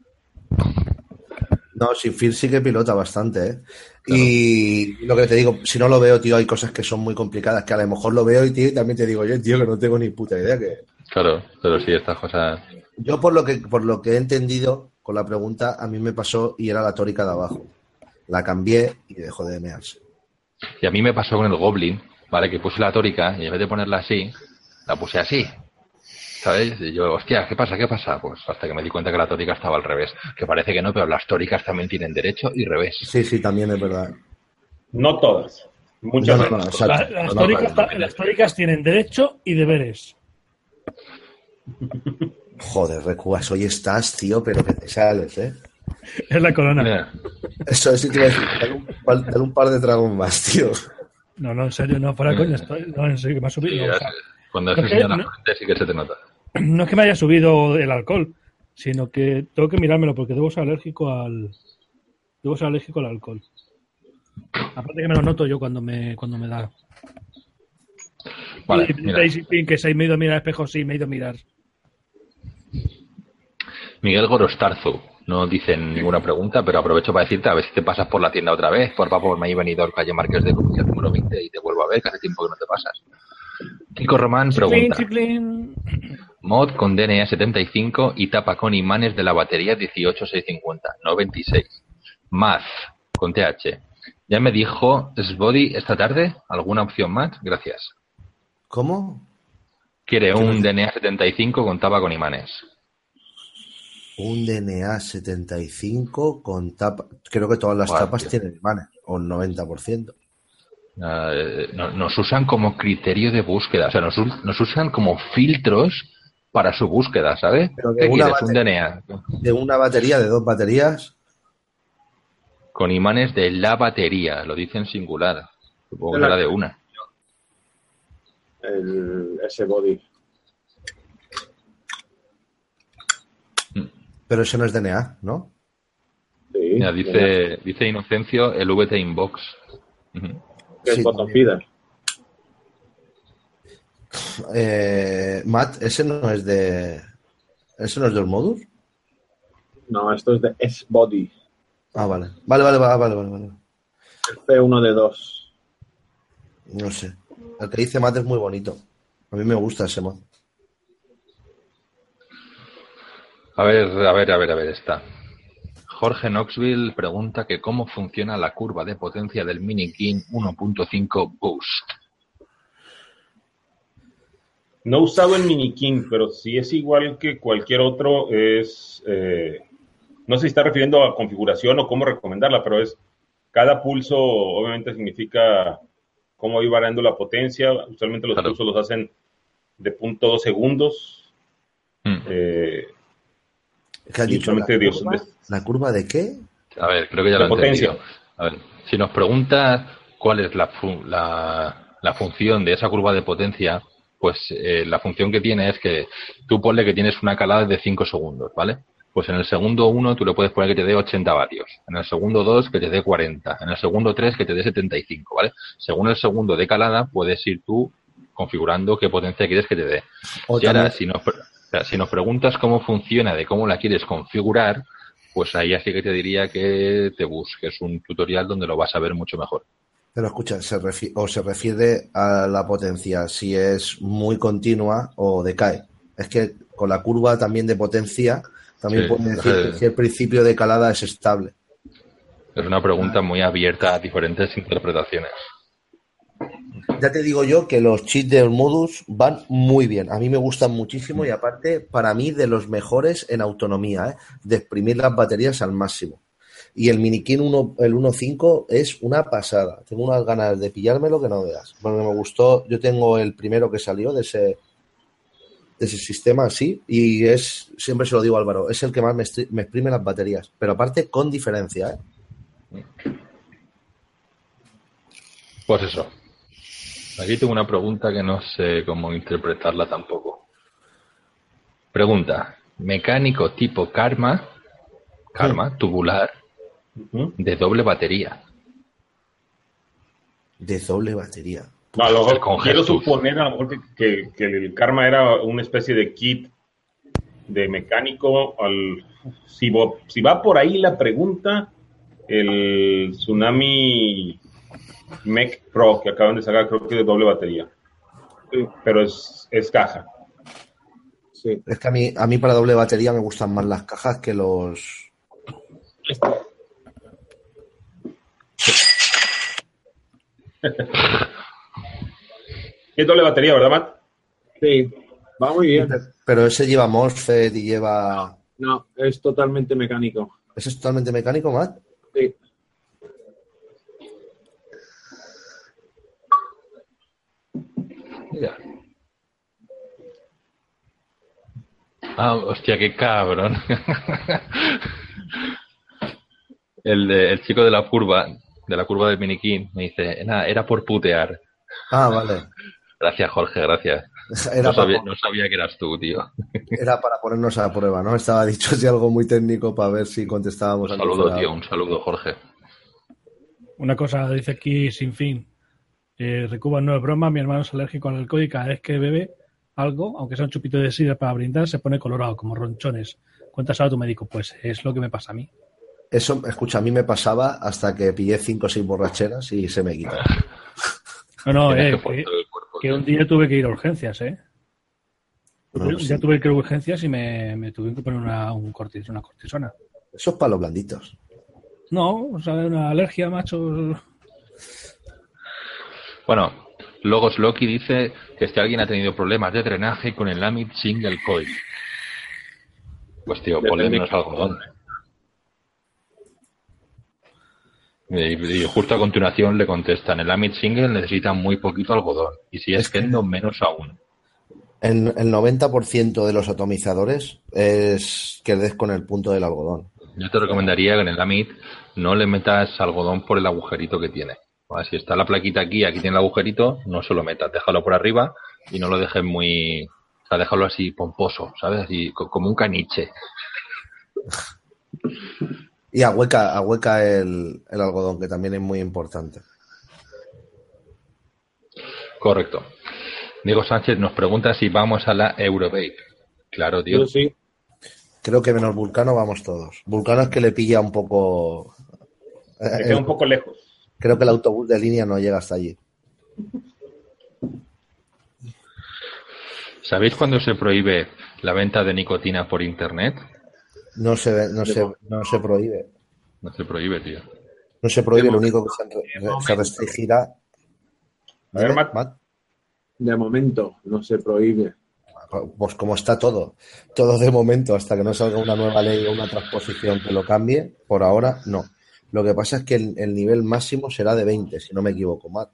No, sin Fir sí que pilota bastante, ¿eh? Y lo que te digo, si no lo veo, tío, hay cosas que son muy complicadas, que a lo mejor lo veo y tío, y también te digo yo, tío, que no tengo ni puta idea. que Claro, pero sí, estas cosas. Yo por lo que por lo que he entendido con la pregunta, a mí me pasó y era la tórica de abajo. La cambié y dejó de mearse. Y a mí me pasó con el Goblin, ¿vale? Que puse la tórica y en vez de ponerla así, la puse así. ¿Sabes? Y yo, hostia, ¿qué pasa? ¿Qué pasa? Pues hasta que me di cuenta que la tórica estaba al revés. Que parece que no, pero las tóricas también tienen derecho y revés. Sí, sí, también es verdad. No todas. Muchas No, no, no. La- las, No, no, tóricas, las tienen derecho y deberes. Joder, Recuas, hoy estás, tío, pero que te sales, ¿eh? Es la corona. Mira, Eso es, sí te iba a decir, dale un, un par de tragos más, tío. No, no, en serio, no, para coña. Estoy, no, en serio, que me ha sí, subido. ya o sea, sé. Cuando has no, la no- frente sí que se te nota. no es que me haya subido el alcohol, sino que tengo que mirármelo porque debo ser alérgico al. Debo ser alérgico al alcohol. Aparte que me lo noto yo cuando me, cuando me da. Vale, y, mira. que se me he ido a mirar al espejo, sí, me he ido a mirar. Miguel Gorostarzu no dicen ninguna pregunta, pero aprovecho para decirte a ver si te pasas por la tienda otra vez, por va por May Venidor, calle Marqués de Comunidad número 20 y te vuelvo a ver, que hace tiempo que no te pasas. Kiko Román pregunta, mod con DNA 75 y tapa con imanes de la batería 18650, no 26. Math con TH. Ya me dijo Sbody esta tarde, ¿alguna opción más? Gracias. ¿Cómo? Quiere un DNA 75 con tapa con imanes. Un DNA 75 con tapa. Creo que todas las Guau, tapas tienen imanes, o un 90%. Eh, no- nos usan como criterio de búsqueda, o sea, nos, nos usan como filtros para su búsqueda, ¿sabes? Pero de ¿Qué una quieres? Un batería. DNA De una batería, de dos baterías. con imanes de la batería, lo dicen singular. Supongo que será de una. El, ese body. Pero eso no es DNA, ¿no? Sí. Mira, dice, dice Inocencio el VT Inbox. Ujú. Que es Sí, bottom también. feeder. Eh, Matt, ese no es de. ¿Ese no es del modus? No, esto es de S-Body. Ah, vale. Vale, vale, vale, vale, vale, vale. El C1 de 2. No sé. El que dice Matt es muy bonito. A mí me gusta ese mod. A ver, a ver, a ver, a ver, está. Jorge Knoxville pregunta que cómo funciona la curva de potencia del Mini King 1.5 Boost. No he usado el Mini King, pero si es igual que cualquier otro, es. eh, no sé si está refiriendo a configuración o cómo recomendarla, pero es. Cada pulso, obviamente, significa cómo ir variando la potencia. Usualmente los Claro. pulsos los hacen de punto dos segundos. Mm. Eh, ¿Qué has y dicho? ¿La curva? ¿La curva de qué? A ver, creo que ya De lo he entendido. A ver, si nos preguntas cuál es la, fu- la, la función de esa curva de potencia, pues eh, la función que tiene es que tú ponle que tienes una calada de 5 segundos, ¿vale? Pues en el segundo 1 tú le puedes poner que te dé 80 vatios, en el segundo 2 que te dé 40, en el segundo 3 que te dé 75, ¿vale? Según el segundo de calada puedes ir tú configurando qué potencia quieres que te dé. O Y ahora, si nos, pre- o sea, si nos preguntas cómo funciona, de cómo la quieres configurar, pues ahí así que te diría que te busques un tutorial donde lo vas a ver mucho mejor. Pero escucha, se o se refiere a la potencia si es muy continua o decae. Es que con la curva también de potencia, también Sí, decir que si el principio de calada es estable. Es una pregunta muy abierta a diferentes interpretaciones. Ya te digo yo que los cheats del modus van muy bien. A mí me gustan muchísimo y aparte, para mí, de los mejores en autonomía, ¿eh? de exprimir las baterías al máximo. Y el Minikin 1, el 1.5 es una pasada. Tengo unas ganas de pillármelo que no veas. Porque me gustó, yo tengo el primero que salió de ese, de ese sistema así y es, siempre se lo digo Álvaro, es el que más me, me exprime las baterías. Pero aparte con diferencia, ¿eh? Pues eso. Aquí tengo una pregunta que no sé cómo interpretarla tampoco. Pregunta. Mecánico tipo Karma, Karma, tubular, de doble batería. De doble batería. No, a lo mejor quiero suponer a lo mejor que, que- que el karma era una especie de kit de mecánico. Al, si, vo- si va por ahí la pregunta, el Tsunami Mech Pro que acaban de sacar, creo que es de doble batería. Sí. Pero es, es caja. Sí. Es que a mí, a mí para doble batería me gustan más las cajas que los... Es doble batería, ¿verdad, Matt? Sí, va muy bien. Pero ese lleva MOSFET y lleva... No, es totalmente mecánico. ¿Ese es totalmente mecánico, Matt? Sí. Ah, hostia, qué cabrón. el, chico de la curva, de la curva del miniquín, me dice, nada, era por putear. Ah, vale. Gracias, Jorge, gracias. Era No sabía, para, no sabía que eras tú, tío. era para ponernos a prueba, ¿no? Estaba dicho así algo muy técnico para ver si contestábamos. Un saludo, tío, un saludo, Jorge. Una cosa dice aquí sin fin. Eh, Recuba no es broma, mi hermano es alérgico al alcohol y cada vez que bebe algo, aunque sea un chupito de sidra para brindar, se pone colorado, como ronchones. Cuéntaselo a tu médico. Pues es lo que me pasa a mí. Eso, escucha, a mí me pasaba hasta que pillé cinco o seis borracheras y se me quitó. No, no, eh, que un día tuve que ir a urgencias, ¿eh? No, ya sí. tuve que ir a urgencias y me, me tuve que poner una, un cortis- una cortisona. Eso es para los blanditos. No, o sea, una alergia, macho. Bueno, Logos Loki dice que si alguien ha tenido problemas de drenaje con el Amit Single Coil. Pues tío, ponle menos algodón. Y, y justo a continuación le contestan, el Amit Single necesita muy poquito algodón. Y si es, Es que- Kendo, menos aún. El, el 90% de los atomizadores es que des con el punto del algodón. Yo te recomendaría que en el Amit no le metas algodón por el agujerito que tiene. Si está la plaquita aquí, aquí tiene el agujerito, no se lo metas, déjalo por arriba y no lo dejes muy... O sea, déjalo así pomposo, ¿sabes? Así co- como un caniche. Y ahueca, ahueca el, el algodón, que también es muy importante. Correcto. Diego Sánchez nos pregunta si vamos a la Eurovape. Claro, tío. Yo sí. Creo que menos Vulcano vamos todos. Vulcano es que le pilla un poco... eh, Me queda el- un poco lejos. Creo que el autobús de línea no llega hasta allí. ¿Sabéis cuándo se prohíbe la venta de nicotina por internet? No se, no se, no se prohíbe. No se prohíbe, tío. No se prohíbe, De lo momento- único que se, restringirá. A ver, Dime, Matt. De momento, no se prohíbe. Pues como está todo, todo de momento, hasta que no salga una nueva ley o una transposición que lo cambie, por ahora no. Lo que pasa es que el, el nivel máximo será de 20, si no me equivoco, Matt.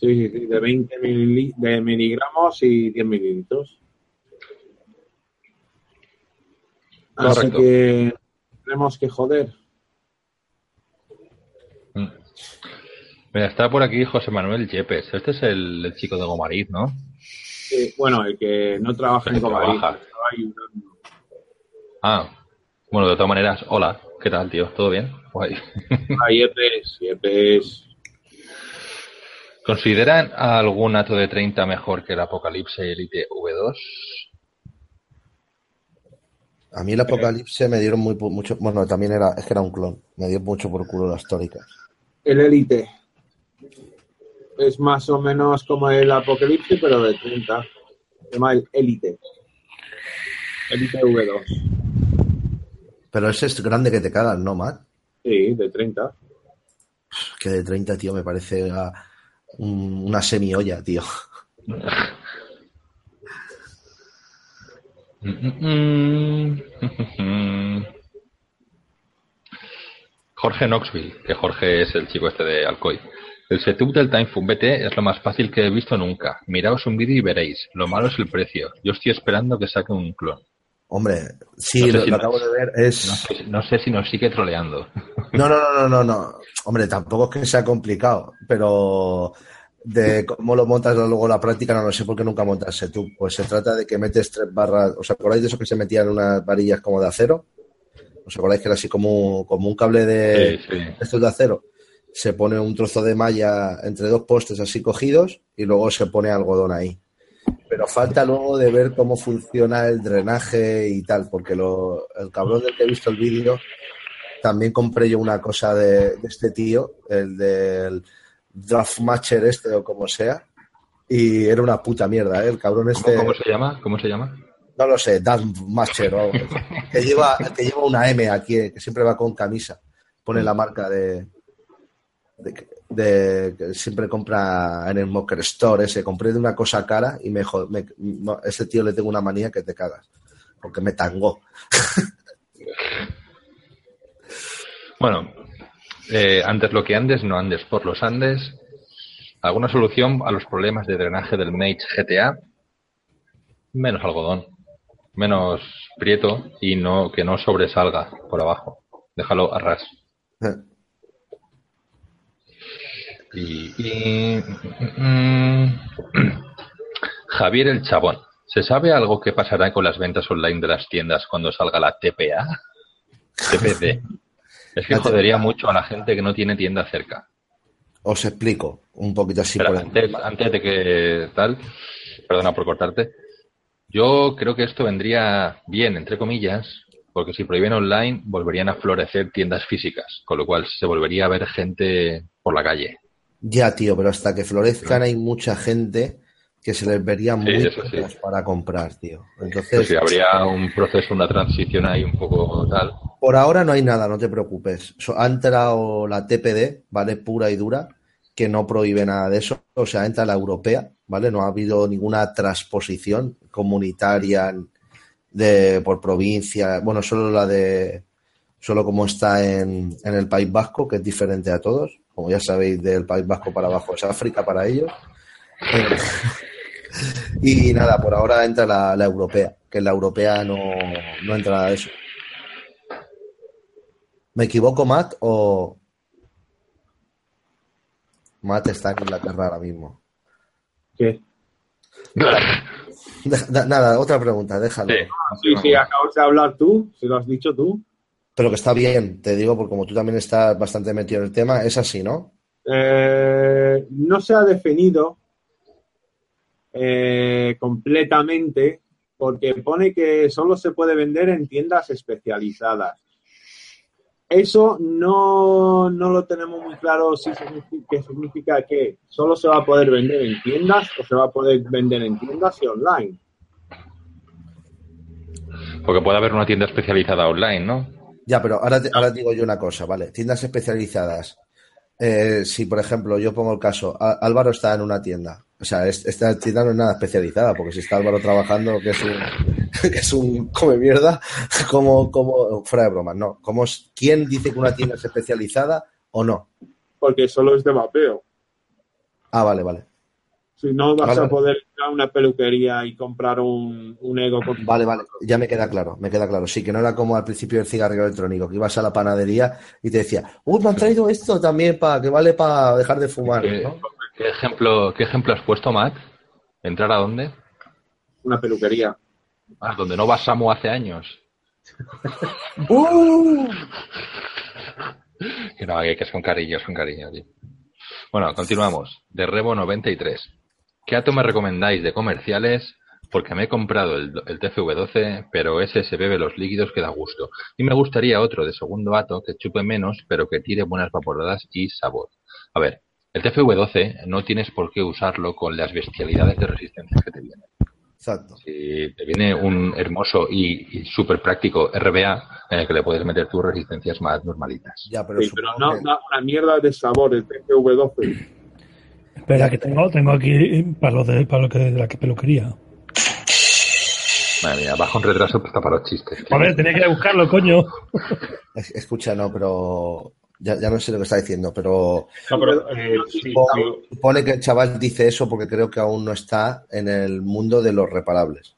Sí, sí, sí, de 20 milili- de miligramos y 10 mililitros. Así Correcto. que tenemos que joder. Mm. Mira, está por aquí José Manuel Yepes. Este es el, el chico de Gomariz, ¿no? Eh, bueno, el que no trabaja en trabaja. ayudando. Ah, bueno, de todas maneras, hola. ¿Qué tal, tío? ¿Todo bien? Guay. Ah, Yepes, Yepes. ¿Consideran algún Ato de 30 mejor que el Apocalipse Elite V2? A mí el Apocalipse me dieron muy mucho, bueno, también era, es que era un clon, me dio mucho por culo las tóricas. El Elite. Es más o menos como el Apocalipsis, pero de 30. Se llama el Elite. Elite V2. Pero ese es grande que te cagas, ¿no, Matt? Sí, de 30. Que de 30, tío, me parece a- un- una semi-olla, tío. Jorge Knoxville, que Jorge es el chico este de Alcoy. El setup del Time BT es lo más fácil que he visto nunca. Miraos un vídeo y veréis. Lo malo es el precio. Yo estoy esperando que saque un clon. Hombre, sí, No sé lo, si lo no- acabo de ver, No es... sé, no sé si nos sigue troleando. No, no, no, no, no, no. Hombre, tampoco es que sea complicado, pero de cómo lo montas luego la práctica no lo sé porque nunca montas tú. Pues se trata de que metes tres barras, ¿os acordáis de eso que se metían unas varillas como de acero? ¿Os acordáis que era así como, como un cable de Sí, sí. estos de acero? Se pone un trozo de malla entre dos postes así cogidos y luego se pone algodón ahí. Pero falta luego de ver cómo funciona el drenaje y tal, porque lo, el cabrón del que he visto el vídeo también compré yo una cosa de, de este tío, el del Draft Matcher este o como sea, y era una puta mierda, ¿eh? El cabrón ¿Cómo, este, cómo se llama? ¿Cómo se llama? no lo sé, Draft Matcher o algo que lleva, que lleva una M aquí, eh, que siempre va con camisa, pone la marca de, de, de- que siempre compra en el Mocker Store ese, compré de una cosa cara y me, me- ese tío le tengo una manía que te cagas, porque me tangó. Bueno, eh, antes lo que andes, no andes por los Andes. ¿Alguna solución a los problemas de drenaje del Mage GTA? Menos algodón, menos prieto y no que no sobresalga por abajo. Déjalo a ras. Y, y- mm, Javier el Chabón. ¿Se sabe algo que pasará con las ventas online de las tiendas cuando salga la TPA? TPD. Es que jodería mucho a la gente que no tiene tienda cerca. Os explico un poquito así Pero por antes, antes de que tal, perdona por cortarte, yo creo que esto vendría bien, entre comillas, porque si prohíben online, volverían a florecer tiendas físicas, con lo cual se volvería a ver gente por la calle. Ya, tío, pero hasta que florezcan hay mucha gente que se les vería muy sí. para comprar, tío. Entonces, Pues sí, habría un proceso, una transición ahí un poco tal. por ahora no hay nada, no te preocupes. Ha entrado la TPD, ¿vale? Pura y dura, que no prohíbe nada de eso. O sea, entra la europea, ¿vale? No ha habido ninguna transposición comunitaria de, por provincia. Bueno, solo la de. Solo como está en, en el País Vasco, que es diferente a todos. Como ya sabéis, del País Vasco para abajo es África para ellos. Y nada, por ahora entra la, la europea, que en la europea no, no entra nada de eso. ¿Me equivoco, Matt? ¿O Matt está en Inglaterra ahora mismo? ¿Qué? Nada, otra pregunta, déjalo. Sí. Sí, sí, acabas de hablar tú, si lo has dicho tú. Pero que está bien, te digo, porque como tú también estás bastante metido en el tema, es así, ¿no? Eh, no se ha definido eh, completamente porque pone que solo se puede vender en tiendas especializadas. Eso no, no lo tenemos muy claro si significa, que significa que solo se va a poder vender en tiendas o se va a poder vender en tiendas y online. Porque puede haber una tienda especializada online, ¿no? Ya, pero ahora, te- ahora digo yo una cosa, ¿vale? Tiendas especializadas. Eh, si, por ejemplo, yo pongo el caso, Álvaro está en una tienda. O sea, es- esta tienda no es nada especializada, porque si está Álvaro trabajando, que es un, que es un come mierda, como, como, fuera de bromas, no. Como ¿Quién dice que una tienda es especializada o no? Porque solo es de vapeo. Ah, vale, vale. Si no vas Vale. a poder ir a una peluquería y comprar un, un ego con Vale, vale, ya me queda claro, me queda claro. Sí, que no era como al principio del cigarrillo electrónico, que ibas a la panadería y te decía, uy, me han traído esto también para que vale para dejar de fumar, ¿Qué, ¿no? qué ejemplo, ¿Qué ejemplo has puesto, Matt? ¿Entrar a dónde? una peluquería. Ah, donde no va Samu hace años. Que no, que que es con cariño, es con cariño, tío. Bueno, continuamos. De Rebo 93. ¿Qué ato me recomendáis de comerciales? Porque me he comprado el, el TFV12, pero ese se bebe los líquidos que da gusto. Y me gustaría otro de segundo ato que chupe menos, pero que tire buenas vaporadas y sabor. A ver, el TFV12 no tienes por qué usarlo con las bestialidades de resistencia que te vienen. Exacto. Si te viene un hermoso y, y súper práctico RBA en el que le puedes meter tus resistencias más normalitas. Ya, pero, Sí, pero no, que- una mierda de sabor, el TFV12. Espera, que tengo, tengo aquí para lo de, para lo que, de la que peluquería. Madre mía, bajo un retraso hasta para los chistes. A ver, tenía que ir a buscarlo, coño. es- escucha, no, pero ya, ya no sé lo que está diciendo, pero No, pero eh, sí, sí, supone que el chaval dice eso porque creo que aún no está en el mundo de los reparables.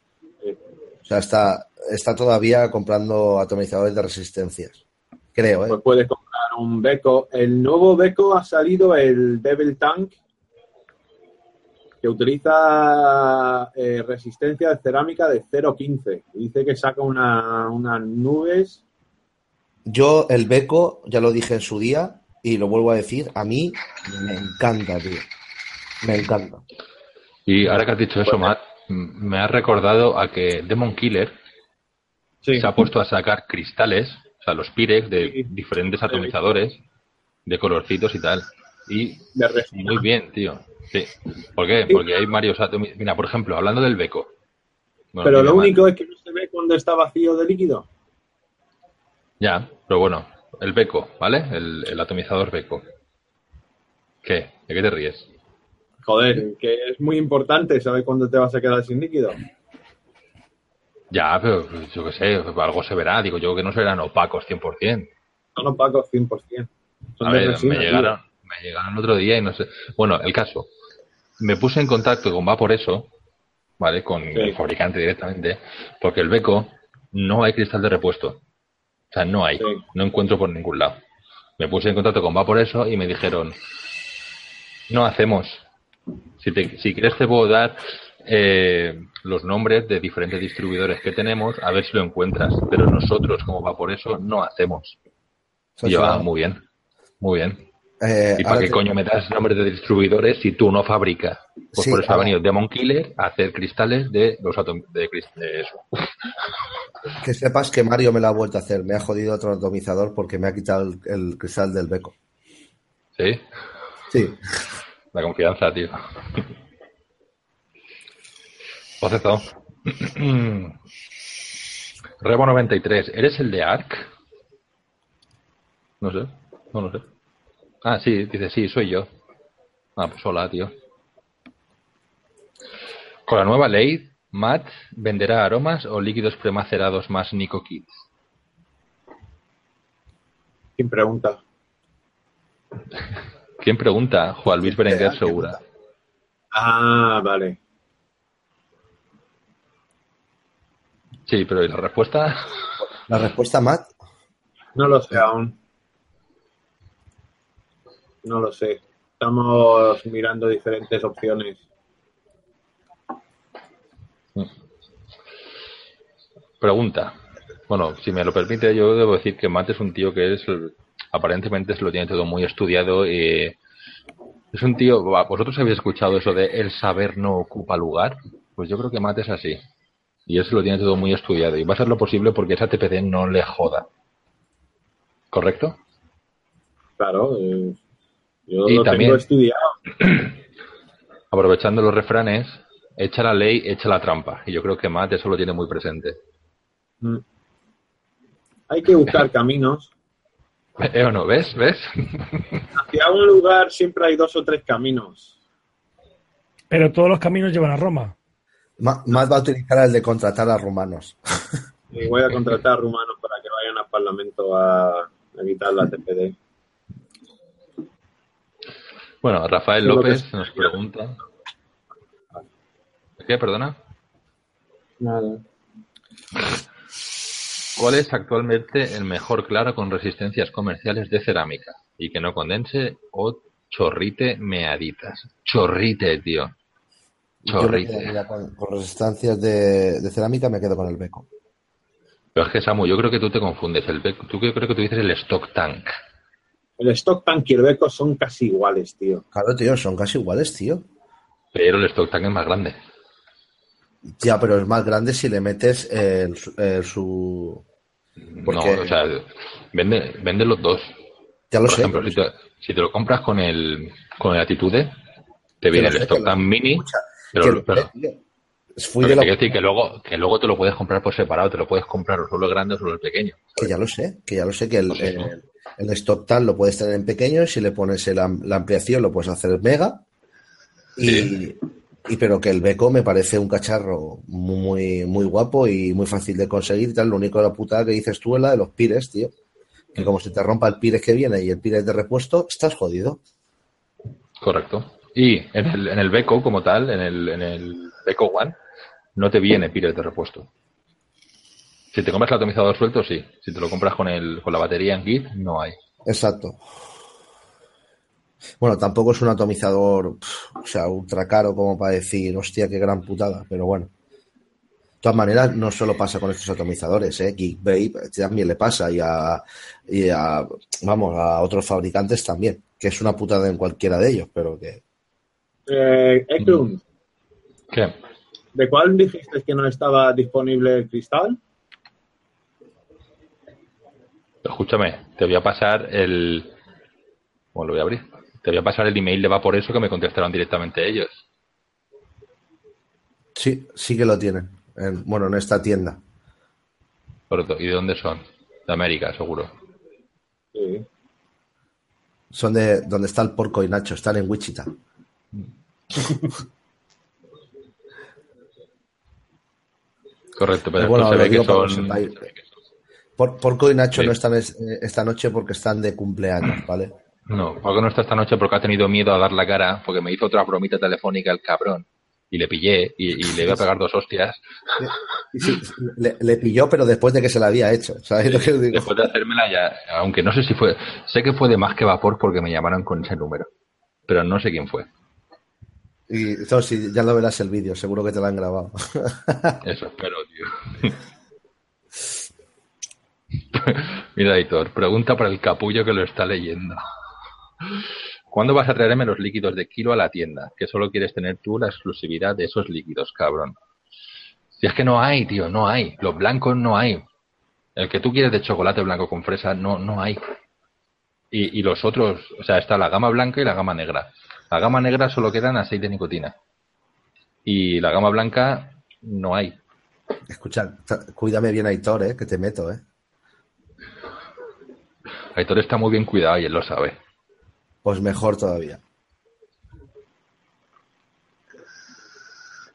O sea, está, está todavía comprando atomizadores de resistencias. Creo, ¿eh? Pues puedes comprar un Beco. El nuevo Beco ha salido el Devil Tank, que utiliza eh, resistencia de cerámica de 0.15. Dice que saca una- unas nubes. Yo, el Beco, ya lo dije en su día y lo vuelvo a decir, a mí me encanta, tío. Me encanta. Y ahora que has dicho eso, Matt, me ha recordado a que Demon Killer Sí, se ha puesto a sacar cristales, o sea, los Pirex de Sí. diferentes atomizadores, de colorcitos y tal. Y muy bien, tío. Sí. ¿Por qué? Porque hay varios atomizadores. Mira, por ejemplo, hablando del Beco. Bueno, Pero lo único es que no se ve cuando está vacío de líquido. Ya, pero bueno, el Beco, ¿vale? El, el atomizador Beco. ¿Qué? ¿De qué te ríes? Joder, que es muy importante saber cuándo te vas a quedar sin líquido. Ya, pero yo qué sé, algo se verá. Digo yo que no serán opacos 100%. Son opacos 100%. Son A de ver, resina, me tío. llegaron, me llegaron el otro día y no sé. Bueno, el caso. Me puse en contacto con Vaporeso, ¿vale? Con el fabricante directamente, porque el Beco no hay cristal de repuesto. O sea, no hay. Sí. No encuentro por ningún lado. Me puse en contacto con Vaporeso y me dijeron, no hacemos. Si, te- si quieres te puedo dar eh, los nombres de diferentes distribuidores que tenemos, a ver si lo encuentras. Pero nosotros, como Vaporeso, no hacemos. Y yo, ah, muy bien, muy bien. Eh, ¿Y para qué te- coño me das nombres de distribuidores si tú no fabricas? Pues Sí, por eso ha venido Demon Killer a hacer cristales de los de, de eso. Que sepas que Mario me lo ha vuelto a hacer. Me ha jodido otro atomizador porque me ha quitado el, el cristal del beco. ¿Sí? Sí. La confianza, tío. Proceso. Rebo 93, ¿eres el de Ark? No sé, no lo sé. Ah, sí, dice, sí, soy yo. Ah, pues hola, tío. Con la nueva ley, Matt venderá aromas o líquidos premacerados más Nico Kids. ¿Quién pregunta? ¿Quién pregunta? Juan Luis Berenguer ¿quién Segura. Ah, vale. Sí, pero ¿y la respuesta? La respuesta, Matt, No lo sé aún. No lo sé. Estamos mirando diferentes opciones. Pregunta. Bueno, si me lo permite, yo debo decir que Matt es un tío que es, aparentemente se lo tiene todo muy estudiado y es un tío, vosotros habéis escuchado eso de el saber no ocupa lugar, pues yo creo que Matt es así. Y él se lo tiene todo muy estudiado y va a ser lo posible porque esa TPD no le joda. ¿Correcto? Claro. eh, yo Y lo también- tengo estudiado. Aprovechando los refranes, echa la ley, echa la trampa. Y yo creo que Matt eso lo tiene muy presente. Mm. Hay que buscar caminos. ¿Eh o no? ¿Ves? ¿Ves? Hacia un lugar siempre hay dos o tres caminos. Pero todos los caminos llevan a Roma. Ma- Más va a utilizar el de contratar a rumanos. Y voy a contratar rumanos para que vayan al Parlamento a, a quitar la TPD. Bueno, Rafael López nos pregunta. ¿Qué? Perdona. Nada. ¿Cuál es actualmente el mejor claro con resistencias comerciales de cerámica? Y que no condense o chorrite meaditas. Chorrite, tío. Yo Chorrite. mira, con, con resistencias de, de cerámica me quedo con el beco. Pero es que, Samu, yo creo que tú te confundes. El bec- tú que- creo que tú dices el stock tank. El stock tank y el beco son casi iguales, tío. Claro, tío, son casi iguales, tío. Pero el stock tank es más grande. Ya, pero es más grande si le metes el, su- el su... Porque- No, o sea, vende, vende los dos. Ya lo Por sé. ejemplo, si te, si te lo compras con el, con el Attitude, te viene el sé, stock tank mini. Escucha, Pero, que lo pero- sé. Fui de la- decir que luego, que luego te lo puedes comprar por separado, te lo puedes comprar o solo el grande o solo el pequeño. Que ya lo sé, que ya lo sé, que el, Pues eso. el, el stock tan lo puedes tener en pequeño y si le pones el la ampliación lo puedes hacer mega. Y, Sí. y pero que el beco me parece un cacharro muy, muy guapo y muy fácil de conseguir y tal. Lo único de la putada que dices tú es la de los pires, tío. Que como se te rompa el pires que viene y el pires de repuesto, estás jodido. Correcto. Y en el, en el Beco como tal, en el, en el Beco One, no te viene pires de repuesto. Si te compras el atomizador suelto, sí. Si te lo compras con, el, con la batería en kit, no hay. Exacto. Bueno, tampoco es un atomizador, pf, o sea, ultra caro como para decir, hostia, qué gran putada, pero bueno. De todas maneras, no solo pasa con estos atomizadores, ¿eh? Geekbabe también le pasa y a, y a, vamos, a otros fabricantes también, que es una putada en cualquiera de ellos, pero que... Eh, Eklund, ¿Qué? ¿de cuál dijiste que no estaba disponible el cristal? Escúchame, te voy a pasar el... Bueno, lo voy a abrir. Te voy a pasar el email de va por eso que me contestaron directamente ellos. Sí, sí que lo tienen. En- bueno, en esta tienda. Correcto. ¿Y de dónde son? De América, seguro. Sí. Son de donde está el porco y Nacho, están en Wichita. Correcto, pero Pero bueno, se ve que son... Por- porco y Nacho Sí. no están es- eh, esta noche porque están de cumpleaños, ¿vale? No, Paco no está esta noche porque ha tenido miedo a dar la cara, porque me hizo otra bromita telefónica el cabrón. Y le pillé y, y le iba a pegar dos hostias sí, le, le pilló, pero después de que se la había hecho. ¿Sabes lo que os digo? después de hacérmela ya. Aunque no sé si fue. Sé que fue de más que vapor porque me llamaron con ese número. Pero no sé quién fue. Y no, sí, ya lo verás el vídeo, seguro que te lo han grabado. Eso espero, tío. Mira, editor, pregunta para el capullo que lo está leyendo. ¿Cuándo vas a traerme los líquidos de kilo a la tienda? Que solo quieres tener tú la exclusividad de esos líquidos, cabrón. Si es que no hay, tío, no hay. Los blancos no hay. El que tú quieres de chocolate blanco con fresa, no, no hay. Y, y los otros, o sea, está la gama blanca y la gama negra. La gama negra solo quedan a 6 de nicotina. Y la gama blanca no hay. Escucha, cuídame bien, Aitor, ¿eh? que te meto. ¿eh? Aitor está muy bien cuidado y él lo sabe. Pues mejor todavía.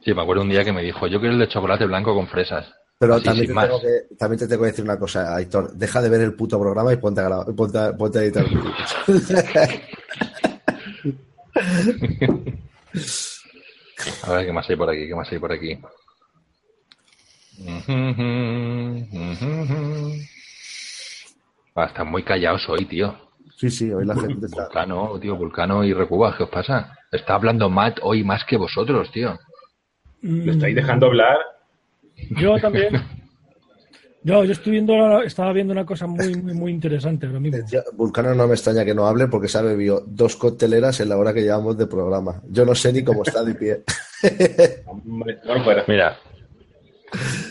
Sí, me acuerdo un día que me dijo, yo quiero el de chocolate blanco con fresas. Pero Así, también, te tengo que, también te tengo que decir una cosa, Aitor. Deja de ver el puto programa y ponte a, grabar, ponte a, ponte a editar. A ver, ¿qué más hay por aquí? ¿Qué más hay por aquí? Ah, están muy callados hoy, tío. sí, sí, hoy la gente está... Vulcano, tío, Vulcano y Recuba, ¿qué os pasa? Está hablando Matt hoy más que vosotros, tío. ¿Lo estáis dejando hablar? Yo también. Yo, yo estoy viendo, estaba viendo una cosa muy, muy, muy interesante ahora mismo. Ya, Vulcano no me extraña que no hable porque se ha bebido dos cocteleras en la hora que llevamos de programa. Yo no sé ni cómo está de pie. Mira,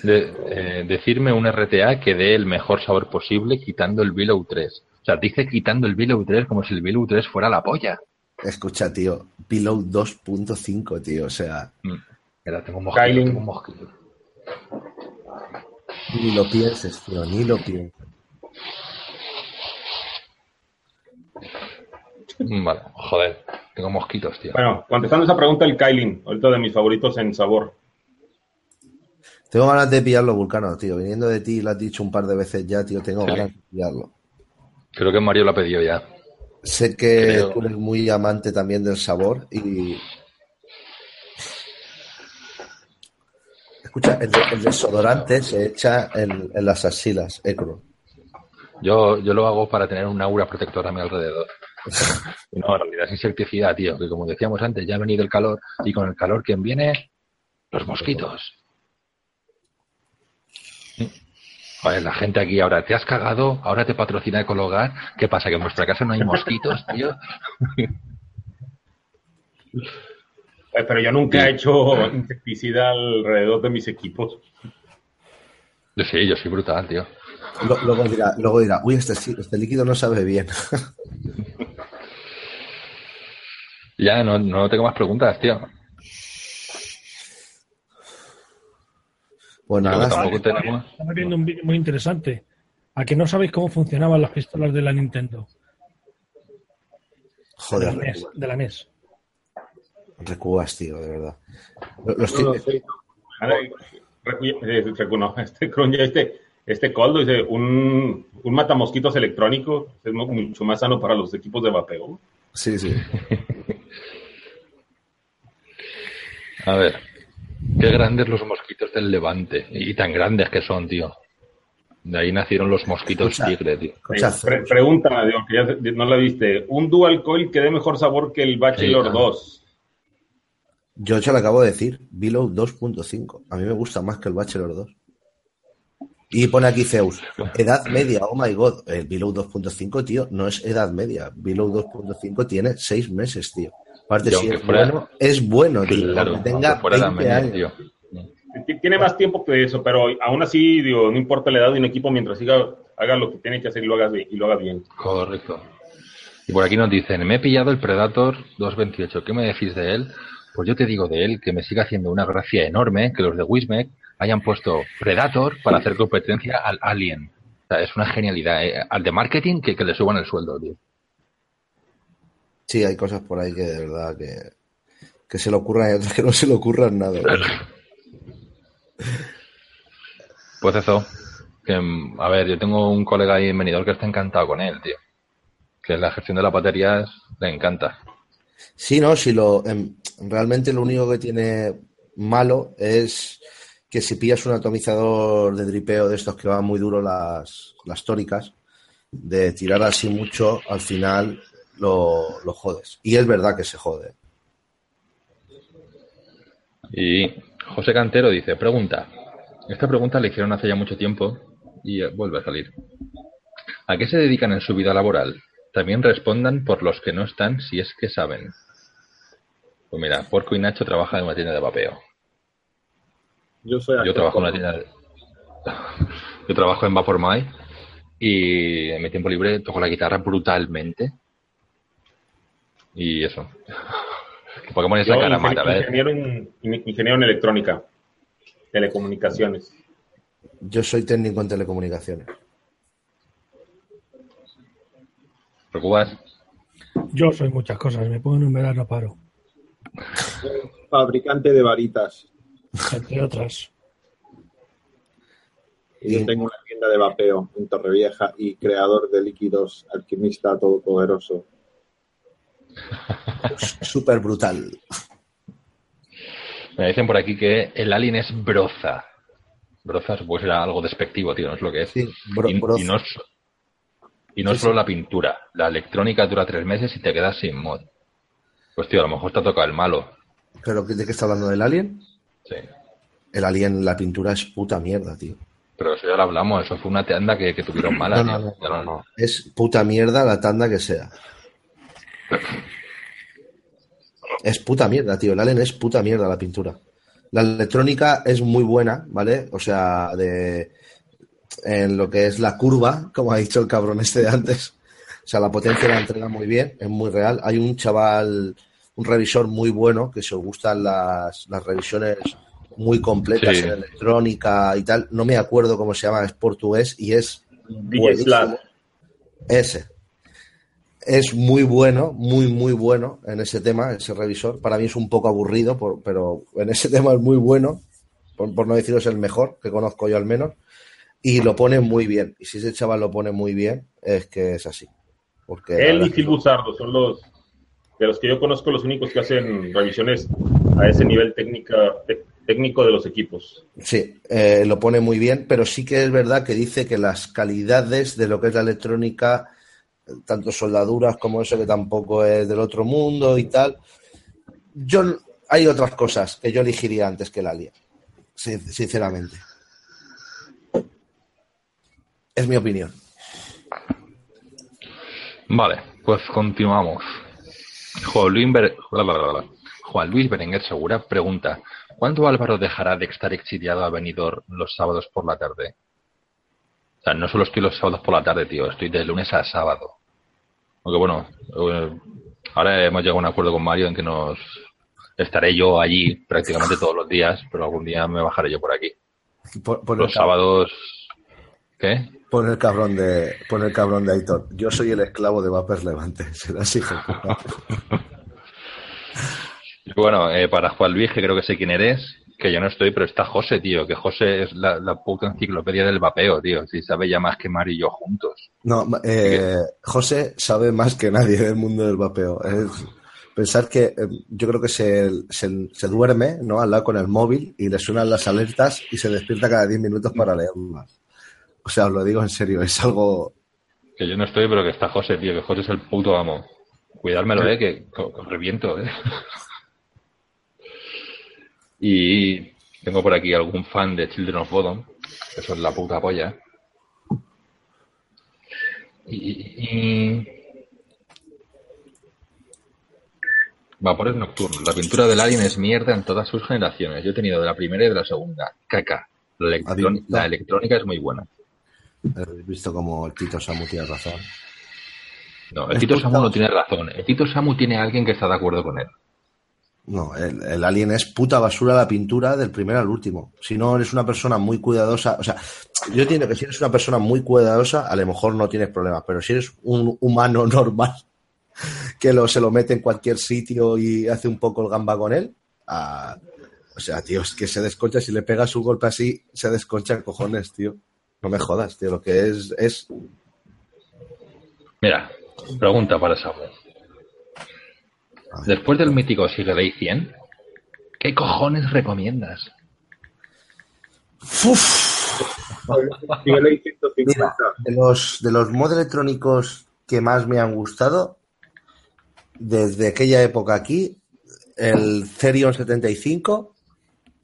de- eh, decirme un RTA que dé el mejor sabor posible quitando el Below 3. O sea, dice quitando el Below 3 como si el Below 3 fuera la polla. Escucha, tío, Below 2.5, tío, o sea, Mm. Mira, tengo un mosquito, Kylie. tengo un mosquito. Ni lo pienses, tío, ni lo pienses. Vale, joder, tengo mosquitos, tío. Bueno, contestando esa pregunta, el Kailin, ahorita de mis favoritos en sabor. Tengo ganas de pillarlo, Vulcano, tío. Viniendo de ti, lo has dicho un par de veces ya, tío. Tengo Sí. ganas de pillarlo. Creo que Mario lo ha pedido ya. Sé que Creo. tú eres muy amante también del sabor y. Escucha, el, el desodorante se echa en, en las axilas, Ecro. Yo, yo lo hago para tener un aura protectora a mi alrededor. No, en realidad es insecticida, tío, que como decíamos antes, ya ha venido el calor y con el calor, ¿quién viene? Los mosquitos. Joder, la gente aquí ahora, ¿te has cagado? Ahora te patrocina Ecologar. ¿Qué pasa? ¿Que en vuestra casa no hay mosquitos, tío? Eh, Pero yo nunca he hecho insecticida alrededor de mis equipos. Yo sí, yo soy brutal, tío. Lo- Luego dirá, luego dirá, uy, este, este líquido no sabe bien. Ya, no, no tengo más preguntas, tío. Pues nada, tampoco tenemos. Estaba viendo un vídeo muy interesante. ¿A que no sabéis cómo funcionaban las pistolas de la Nintendo? joder, de la NES. De la NES. recubas, tío, de verdad. Lo- los No recu- eh, no, este este, este Coldo dice, un, un matamosquitos electrónico es mu- mucho más sano para los equipos de vapeo. Sí, sí. A ver. Qué grandes los mosquitos del Levante. Y tan grandes que son, tío. De ahí nacieron los mosquitos Escucha. tigre, tío. Escucha, pre- pregunta, digo, que ya se- no la viste. ¿Un Dual Coil que dé mejor sabor que el Bachelor Sí, ah. 2? Yo ya lo acabo de decir, Below 2.5. A mí me gusta más que el Bachelor 2. Y pone aquí Zeus, edad media, oh my god. El Below 2.5, tío, no es edad media. Below 2.5 tiene seis meses, tío. Aparte, si es fuera- bueno, es bueno, tío. Claro, tenga aunque fuera 20 también, años. tío. Tiene más tiempo que eso, pero aún así, digo, no importa la edad de un equipo mientras siga, haga lo que tiene que hacer y lo haga bien. Y lo haga bien. Correcto. Y por aquí nos dicen, me he pillado el Predator 228. ¿Qué me decís de él? Pues yo te digo de él que me sigue haciendo una gracia enorme que los de Wismec hayan puesto Predator para hacer competencia al Alien. O sea, es una genialidad. ¿eh? Al de marketing que, que le suban el sueldo, tío. Sí, hay cosas por ahí que de verdad que, que se le ocurran y otras que no se le ocurran nada. Pues eso. Que, a ver, yo tengo un colega ahí en Benidorm que está encantado con él, tío. Que la gestión de las baterías le encanta. Sí, no, si lo em, realmente lo único que tiene malo es que si pillas un atomizador de dripeo de estos que van muy duro las, las tóricas, de tirar así mucho, al final lo, lo jodes. Y es verdad que se jode. Y José Cantero dice, pregunta. Esta pregunta le hicieron hace ya mucho tiempo y eh, vuelve a salir. ¿A qué se dedican en su vida laboral? También respondan por los que no están si es que saben. Pues mira, Porco y Nacho trabajan en una tienda de vapeo. Yo soy Yo trabajo en una tienda de... Yo trabajo en Vapor My y en mi tiempo libre toco la guitarra brutalmente. Y eso. ¿Por qué pones la cara, Mata? En, ingeniero en electrónica, telecomunicaciones. Yo soy técnico en telecomunicaciones. ¿Preocupas? Yo soy muchas cosas, me puedo enumerar, no paro. Fabricante de varitas. Entre otras. Y yo tengo una tienda de vapeo en Torrevieja y creador de líquidos, alquimista todopoderoso. Súper brutal. Me dicen por aquí que el alien es broza. Broza pues era algo despectivo, tío, no es lo que es. Sí, bro- y, broza. y no, es- y no Sí, solo sí. la pintura. La electrónica dura tres meses y te quedas sin mod. Pues tío, a lo mejor te ha tocado el malo. ¿Pero de qué está hablando del alien? Sí. El alien, la pintura es puta mierda, tío. Pero eso ya lo hablamos, eso fue una tienda que, que tuvieron mala, No, no, no. Es puta mierda la tanda que sea. Es puta mierda, tío. El Alien es puta mierda la pintura. La electrónica es muy buena, ¿vale? O sea, de en lo que es la curva, como ha dicho el cabrón este de antes. O sea, la potencia la entrega muy bien, es muy real. Hay un chaval, un revisor muy bueno, que os gustan las, las revisiones muy completas Sí. en electrónica y tal. No me acuerdo cómo se llama, es portugués y es DJ. Ese. Es muy bueno, muy, muy bueno en ese tema, ese revisor. Para mí es un poco aburrido, por- pero en ese tema es muy bueno, por, por no deciros el mejor, que conozco yo al menos. Y lo pone muy bien. Y si ese chaval lo pone muy bien, es que es así. Porque Él y es Phil Buzardo son los de los que yo conozco los únicos que hacen revisiones a ese nivel técnica, técnico de los equipos. Sí, eh, lo pone muy bien, pero sí que es verdad que dice que las calidades de lo que es la electrónica, tanto soldaduras como eso que tampoco es del otro mundo y tal, yo hay otras cosas que yo elegiría antes que el sin- sinceramente. Es mi opinión. Vale, pues continuamos. Juan Luis. Juan Luis Berenguer Segura pregunta: ¿Cuándo Álvaro dejará de estar exiliado a Benidorm los sábados por la tarde? O sea, no solo estoy los sábados por la tarde, tío, estoy de lunes a sábado. Aunque bueno, eh, ahora hemos llegado a un acuerdo con Mario en que nos estaré yo allí prácticamente todos los días, pero algún día me bajaré yo por aquí. Pon Los sábados. ¿Qué? pon el cabrón de, pon el cabrón de Aitor. Yo soy el esclavo de Vapers Levante. Serás hijo. Bueno, eh, para Juan Luis, que creo que sé quién eres, que yo no estoy, pero está José, tío, que José es la, la puta enciclopedia del vapeo, tío, si sabe ya más que Mario y yo juntos. No, eh, José sabe más que nadie del mundo del vapeo. Es pensar que eh, yo creo que se, se, se duerme ¿no? al lado con el móvil y le suenan las alertas y se despierta cada 10 minutos para leerlas. O sea, os lo digo en serio, es algo... Que yo no estoy, pero que está José, tío, que José es el puto amo. Cuidármelo, eh, que co- reviento, eh. Y tengo por aquí algún fan de Children of Bodom, que son la puta polla. Y, y- Vapores nocturnos. La pintura del Alien es mierda en todas sus generaciones. Yo he tenido de la primera y de la segunda. Caca. La, electrón- la electrónica es muy buena. Habéis visto como el Tito Samu tiene razón. No, el Es Tito Samu no tiene razón. El Tito Samu tiene a alguien que está de acuerdo con él. No, el, alien es puta basura la pintura del primero al último. Si no eres una persona muy cuidadosa, o sea, yo entiendo que si eres una persona muy cuidadosa, a lo mejor no tienes problemas, pero si eres un humano normal que lo, se lo mete en cualquier sitio y hace un poco el gamba con él, ah, o sea, tío, es que se desconcha, si le pegas un golpe así, se desconcha cojones, tío. No me jodas, tío, lo que es, es Mira, pregunta para Samuel. Después del mítico Sigue Day 100, ¿qué cojones recomiendas? Nivel 150. Mira, de los, de los mod electrónicos que más me han gustado, desde aquella época aquí, el Therion 75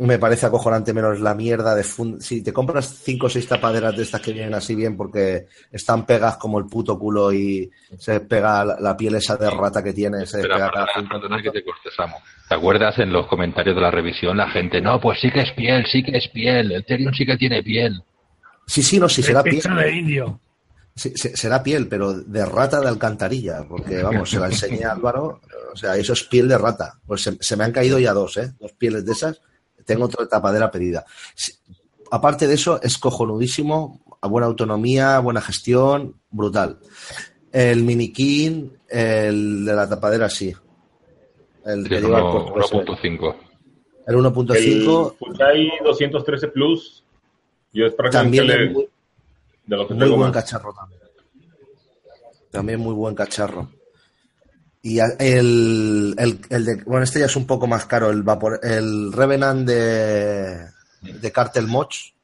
me parece acojonante menos la mierda de fund Si te compras cinco o seis tapaderas de estas que vienen así bien porque están pegadas como el puto culo y se pega la, piel esa de rata que tiene, se Espera, despega cada perdona, perdona que te corte, Samu. ¿Te acuerdas en los comentarios de la revisión la gente, no, pues sí que es piel, sí que es piel, el Therion sí que tiene piel? Sí, sí, no, sí será piel. De indio. Sí, será piel, pero de rata de alcantarilla, porque vamos, se la enseñé a Álvaro, o sea, eso es piel de rata. Pues se, se me han caído ya dos, ¿eh? Dos pieles de esas. Tengo otra tapadera pedida. Aparte de eso, es cojonudísimo, a buena autonomía, buena gestión, brutal. El minikin, el de la tapadera, sí. El Sí, que lleva el uno- puerto USB. 1.5. El 1.5 El Fuchai 213 Plus, yo es prácticamente también le- es muy, de lo que Muy tengo buen más. cacharro también. También muy buen cacharro. Y el, el, el de, bueno, este ya es un poco más caro, el vapor, el Revenant de, de Cartel Moch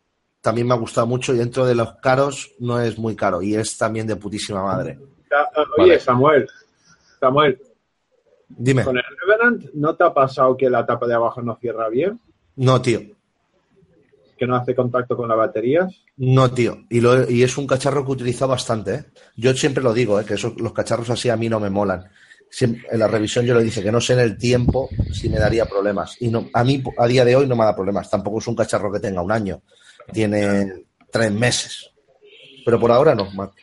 también me ha gustado mucho y dentro de los caros no es muy caro y es también de putísima madre. Ah, Oye, Vale. Samuel, Samuel, Dime, con el Revenant, ¿no te ha pasado que la tapa de abajo no cierra bien? no tío, ¿Que no hace contacto con las baterías? no tío, y, lo, y es un cacharro que he utilizado bastante, ¿eh? Yo siempre lo digo, ¿eh? que esos, los cacharros así a mí no me molan. En la revisión yo le dije que no sé en el tiempo si me daría problemas. Y no, a mí a día de hoy no me da problemas. Tampoco es un cacharro que tenga un año. Tiene tres meses. Pero por ahora no. Marc.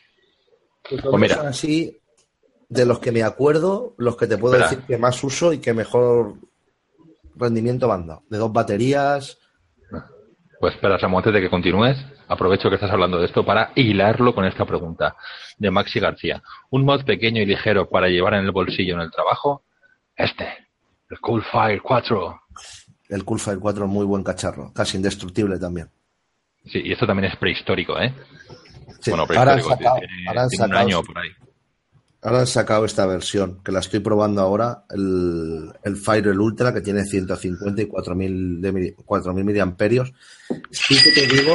Pues Pues mira. Son así, de los que me acuerdo, los que te puedo Espera. decir que más uso y que mejor rendimiento dado. De dos baterías, Pues espera, Samu, antes de que continúes, aprovecho que estás hablando de esto para hilarlo con esta pregunta de Maxi García. ¿Un mod pequeño y ligero para llevar en el bolsillo en el trabajo? Este, el Coolfire 4. El Coolfire 4 es muy buen cacharro, casi indestructible también. Sí, y esto también es prehistórico, ¿eh? Sí, Bueno, ahora han prehistórico, sacado- tiene, ahora tiene un sacado- año por ahí. Ahora han sacado esta versión, que la estoy probando ahora, el, el Fire el Ultra, que tiene 150 y 4000 de mili- 4000 miliamperios. Sí que te digo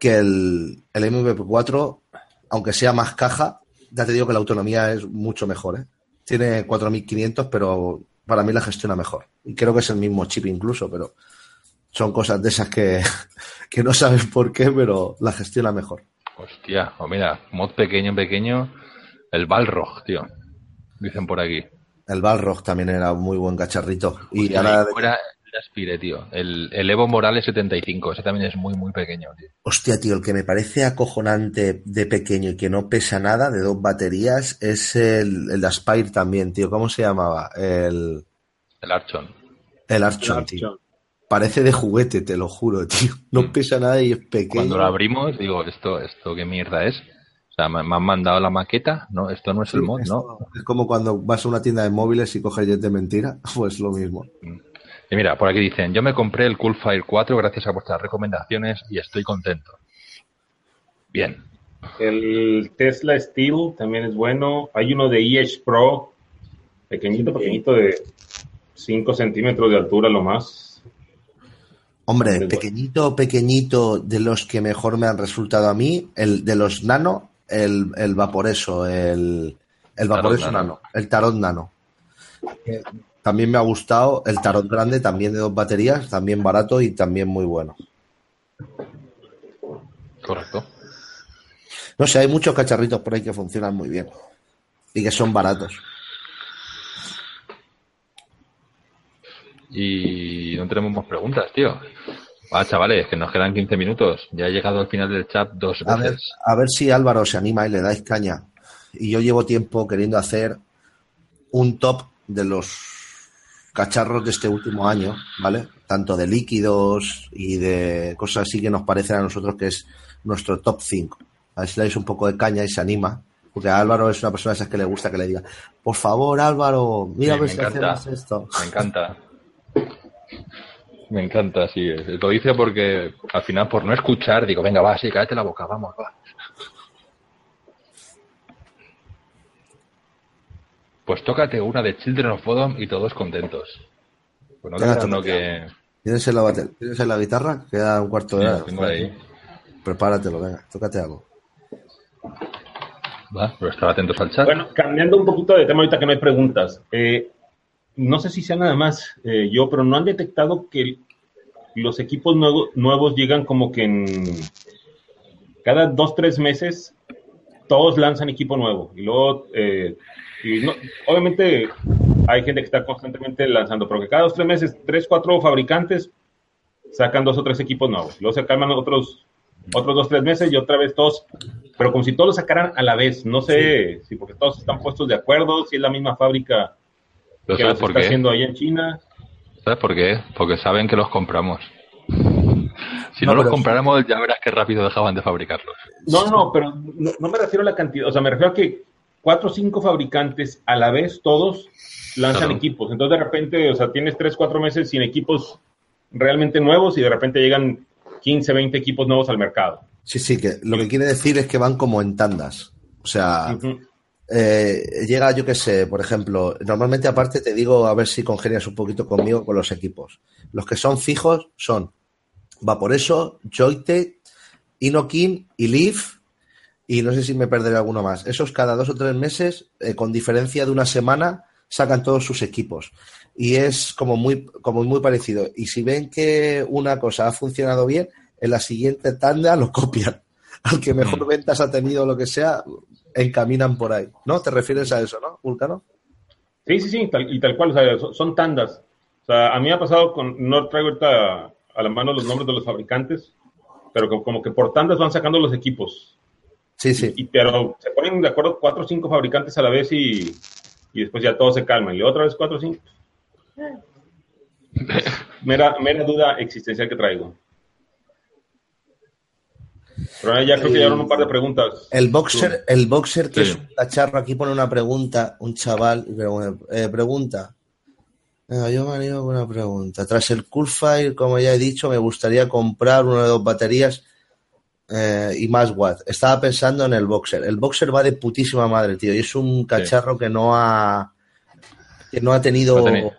que el, el MP4, aunque sea más caja, ya te digo que la autonomía es mucho mejor. ¿eh? Tiene 4500, pero para mí la gestiona mejor. Y creo que es el mismo chip incluso, pero son cosas de esas que, que no sabes por qué, pero la gestiona mejor. Hostia, o mira, mod pequeño, pequeño, el Balrog, tío. Dicen por aquí. El Balrog también era un muy buen cacharrito. Y ahora fuera aspire, tío. El, el Evo Morales 75, ese también es muy, muy pequeño, tío. Hostia, tío, el que me parece acojonante de pequeño y que no pesa nada, de dos baterías, es el, el Aspire también, tío. ¿Cómo se llamaba? El, El Archon. el Archon, tío. Parece de juguete, te lo juro, tío. No pesa nada y es pequeño. Cuando lo abrimos, digo, ¿esto, esto qué mierda es? O sea, me, me han mandado la maqueta, ¿no? Esto no es el mod, esto ¿no? Es como cuando vas a una tienda de móviles y coges jet de mentira, pues lo mismo. Y mira, por aquí dicen, yo me compré el Coolfire 4 gracias a vuestras recomendaciones y estoy contento. Bien. El Tesla Steel también es bueno. Hay uno de EH Pro, pequeñito, pequeñito, de 5 centímetros de altura lo más. Hombre, pequeñito, pequeñito, de los que mejor me han resultado a mí, el de los nano, el, el vaporeso, el, el vaporeso nano. el tarot nano. Eh, También me ha gustado el tarot grande, también de dos baterías, también barato y también muy bueno. Correcto. No sé, hay muchos cacharritos por ahí que funcionan muy bien y que son baratos. Y no tenemos más preguntas, tío. Ah, chavales, que nos quedan 15 minutos. Ya he llegado al final del chat dos A ver, veces. a ver si Álvaro se anima y le dais caña. Y yo llevo tiempo queriendo hacer un top de los cacharros de este último año, ¿vale? Tanto de líquidos y de cosas así que nos parecen a nosotros que es nuestro top 5. A ver si le dais un poco de caña y se anima. Porque a Álvaro es una persona de esas que le gusta que le diga, por favor, Álvaro, mira Sí, me si encanta. hacemos esto. Me encanta. Me encanta, sí. Lo dice porque al final, por no escuchar, digo, venga, va, sí, cállate la boca, vamos, va. Pues tócate una de Children of Bodom y todos contentos. Pues no Venga, queda uno que... ¿Tienes en la, bate- ¿Tienes en la guitarra? Queda un cuarto de Sí, hora. ahí. Prepáratelo, venga, tócate algo. Va, pero estar atentos al chat. Bueno, cambiando un poquito de tema ahorita que no hay preguntas. Eh, no sé si sea nada más eh, yo, pero no han detectado que los equipos nuevo- nuevos llegan como que en cada dos, tres meses todos lanzan equipo nuevo. Y luego, eh, y no- obviamente hay gente que está constantemente lanzando, pero que cada dos, tres meses, tres, cuatro fabricantes sacan dos o tres equipos nuevos. Luego se calman otros, otros dos, tres meses y otra vez todos, pero como si todos lo sacaran a la vez. No sé si porque todos están puestos de acuerdo, si es la misma fábrica ¿Lo que está qué? haciendo ahí en China. ¿Sabes por qué? Porque saben que los compramos. Si No, no, los compráramos, ya verás qué rápido dejaban de fabricarlos. No, no, pero no, no me refiero a la cantidad, o sea, me refiero a que cuatro o cinco fabricantes a la vez, todos lanzan Claro. equipos. Entonces, de repente, o sea, tienes tres, cuatro meses sin equipos realmente nuevos y de repente llegan 15, 20 equipos nuevos al mercado. Sí, sí, que lo que quiere decir es que van como en tandas. O sea, eh, llega, yo qué sé, por ejemplo, normalmente aparte te digo a ver si congenias un poquito conmigo con los equipos. Los que son fijos son Vaporeso, Joytech, Inokin y Leaf. Y no sé si me perderé alguno más. Esos cada dos o tres meses, eh, con diferencia de una semana, sacan todos sus equipos. Y es como muy, como muy parecido. Y si ven que una cosa ha funcionado bien, en la siguiente tanda lo copian. Al que mejor Mm. ventas ha tenido, lo que sea, encaminan por ahí. ¿No? ¿Te refieres a eso, no, Vulcano? Sí, sí, sí, tal- y tal cual, o sea, son, son tandas. O sea, a mí me ha pasado con, no traigo ahorita a la mano los nombres de los fabricantes, pero como, como que por tandas van sacando los equipos. Sí, sí. Y, pero se ponen de acuerdo cuatro o cinco fabricantes a la vez y, y después ya todo se calma. Y otra vez cuatro o cinco. Mera, mera duda existencial que traigo. Pero ya creo que llegaron un par de preguntas. El boxer, el boxer que Sí. es un cacharro, aquí pone una pregunta, un chaval, eh, pregunta. Yo me animo con una pregunta. Tras el Coolfire, como ya he dicho, me gustaría comprar una de dos baterías eh, y más watts. Estaba pensando en el boxer. El boxer va de putísima madre, tío, y es un cacharro que no ha que no ha tenido No tiene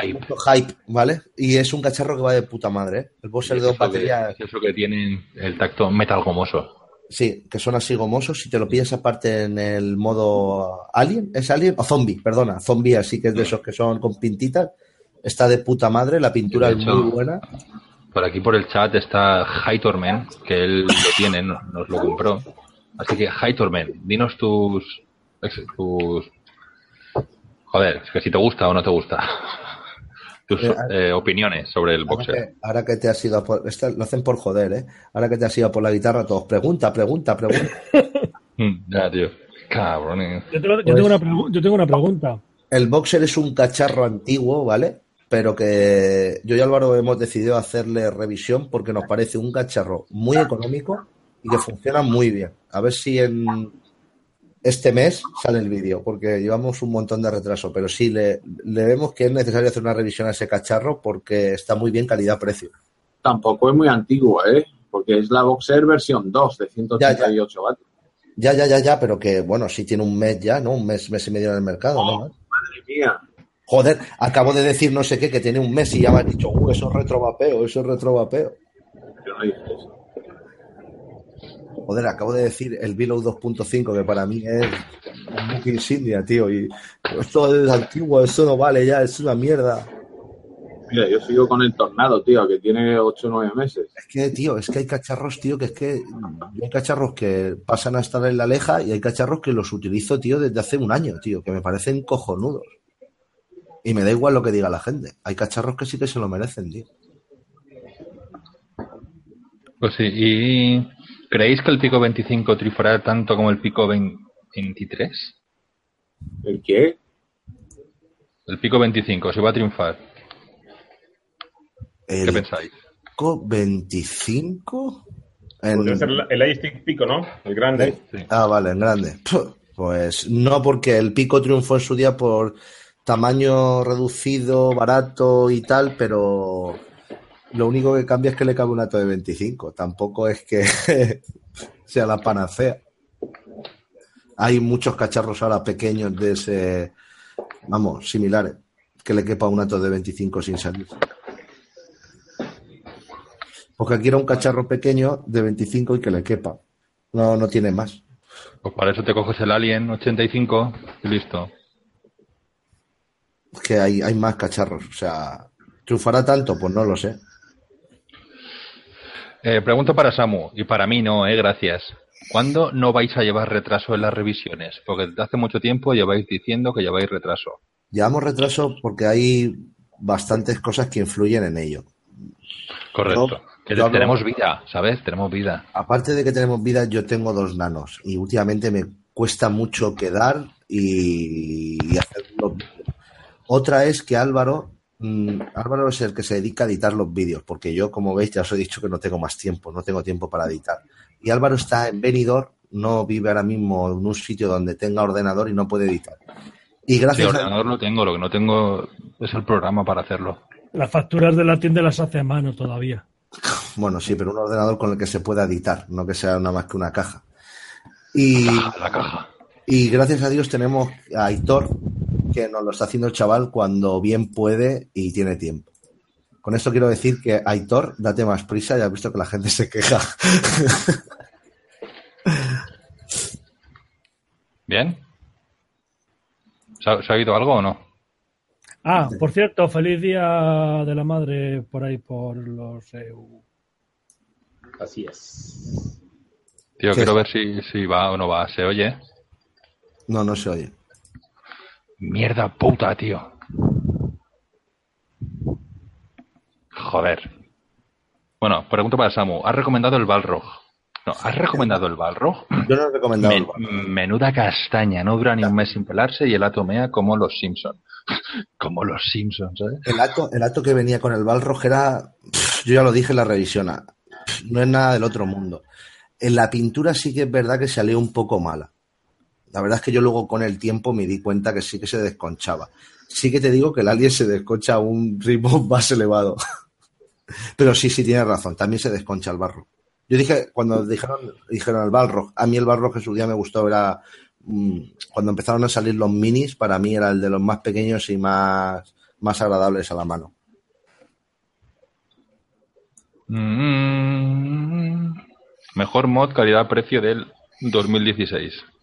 Hype. mucho hype, ¿vale? Y es un cacharro que va de puta madre, ¿eh? El boxer de dos que- baterías. es eso que tienen el tacto metal gomoso. Sí, que son así gomosos. Si te lo pillas aparte en el modo Alien, ¿es Alien? O Zombie, perdona. Zombie, así que es de esos que son con pintitas. Está de puta madre, la pintura De es hecho, muy buena. Por aquí por el chat está Haitormen, que él lo tiene, no- nos lo compró. Así que Haitormen, dinos tus, tus... Joder, es que si te gusta o no te gusta. Tus Eh, eh, opiniones sobre el Ahora que, ahora que te has ido a por, lo hacen por joder, ¿eh? Ahora que te has ido a por la guitarra, todos pregunta, pregunta, pregunta. Mm, Ya, tío. Cabrones. Yo tengo, yo Pues- tengo una, pregu- yo tengo una pregunta. El boxer es un cacharro antiguo, ¿vale? Pero que yo y Álvaro hemos decidido hacerle revisión porque nos parece un cacharro muy económico y que funciona muy bien. A ver si en este mes sale el vídeo, porque llevamos un montón de retraso, pero sí le, le vemos que es necesario hacer una revisión a ese cacharro porque está muy bien calidad-precio. Tampoco es muy antiguo, ¿eh? Porque es la Boxer versión 2 de 188 vatios. Ya, ya, ya, ya, pero que bueno, sí tiene un mes ya, ¿no? Un mes, mes y medio en el mercado, ¿no? Madre mía. Joder, acabo de decir no sé qué, que tiene un mes y ya me has dicho, uh, eso es retrovapeo, eso es retrovapeo. Yo no dije eso. Joder, acabo de decir el Below 2.5, que para mí es un insignia, tío. Y esto es antiguo, eso no vale ya, es una mierda. Mira, yo sigo con el Tornado, tío, que tiene 8 o 9 meses. Es que, tío, es que hay cacharros, tío, que es que hay cacharros que pasan a estar en la leja y hay cacharros que los utilizo, tío, desde hace un año, tío, que me parecen cojonudos. Y me da igual lo que diga la gente. Hay cacharros que sí que se lo merecen, tío. Pues sí, ¿y creéis que el pico 25 triunfará tanto como el pico 20 23? ¿El qué? El pico 25, ¿se va a triunfar? ¿Qué El pensáis? Pico 25 en- Podría ser el- el iStick Pico, ¿no? El grande. Ah, vale, en grande. Pues no, porque el pico triunfó en su día por tamaño reducido, barato y tal, pero lo único que cambia es que le cabe un ato de 25. Tampoco es que sea la panacea. Hay muchos cacharros ahora pequeños de ese, vamos, similares, que le quepa un ato de 25 sin salir. Porque aquí era un cacharro pequeño de 25 y que le quepa. No, no tiene más. Pues para eso te coges el Alien 85 y listo. Es que hay, hay más cacharros. O sea, ¿triunfará tanto? Pues no lo sé. Eh, pregunta para Samu, y para mí no, eh, gracias. ¿Cuándo no vais a llevar retraso en las revisiones? Porque desde hace mucho tiempo lleváis diciendo que lleváis retraso. Llevamos retraso porque hay bastantes cosas que influyen en ello. Correcto. Yo- que yo hablo- tenemos vida, ¿sabes? Tenemos vida. Aparte de que tenemos vida, yo tengo dos nanos y últimamente me cuesta mucho quedar y, y hacer los vídeos. Otra es que Álvaro, mm, Álvaro es el que se dedica a editar los vídeos, porque yo, como veis, ya os he dicho que no tengo más tiempo, no tengo tiempo para editar. Y Álvaro está en Benidorm, no vive ahora mismo en un sitio donde tenga ordenador y no puede editar. Y Sí, gracias a ordenador lo tengo, lo que no tengo es el programa para hacerlo. Las facturas de la tienda las hace a mano todavía. Bueno, sí, pero un ordenador con el que se pueda editar, no que sea nada más que una caja. Y, Caja, la caja. y gracias a Dios tenemos a Aitor, que nos lo está haciendo el chaval cuando bien puede y tiene tiempo. Con esto quiero decir que Aitor, date más prisa, ya has visto que la gente se queja. ¿Bien? ¿Se ha, se ha oído algo o no? Ah, por cierto, feliz día de la madre por ahí, por los EU. Así es. Tío, quiero ver si, si va o no va. ¿Se oye? No, no se oye. Mierda puta, tío. Joder. Bueno, pregunto para Samu. ¿Has recomendado el Balrog? No, ¿has recomendado el Balrog? Yo no he recomendado. Men- menuda castaña, no dura ni un mes sin pelarse y el atomea como los Simpson. como los Simpsons, ¿sabes? El acto, el que venía con el Balrog era, yo ya lo dije en la revisión, no es nada del otro mundo. En la pintura sí que es verdad que salió un poco mala. La verdad es que yo luego con el tiempo me di cuenta que sí que se desconchaba. Sí que te digo que el alien se desconcha a un ritmo más elevado. Pero sí, sí, tienes razón. También se desconcha el barro. Yo dije, cuando dijeron, dijeron el Balrog, a mí el Balrog que su día me gustó era mm, cuando empezaron a salir los minis, para mí era el de los más pequeños y más, más agradables a la mano. Mm, mejor mod calidad-precio del 2016.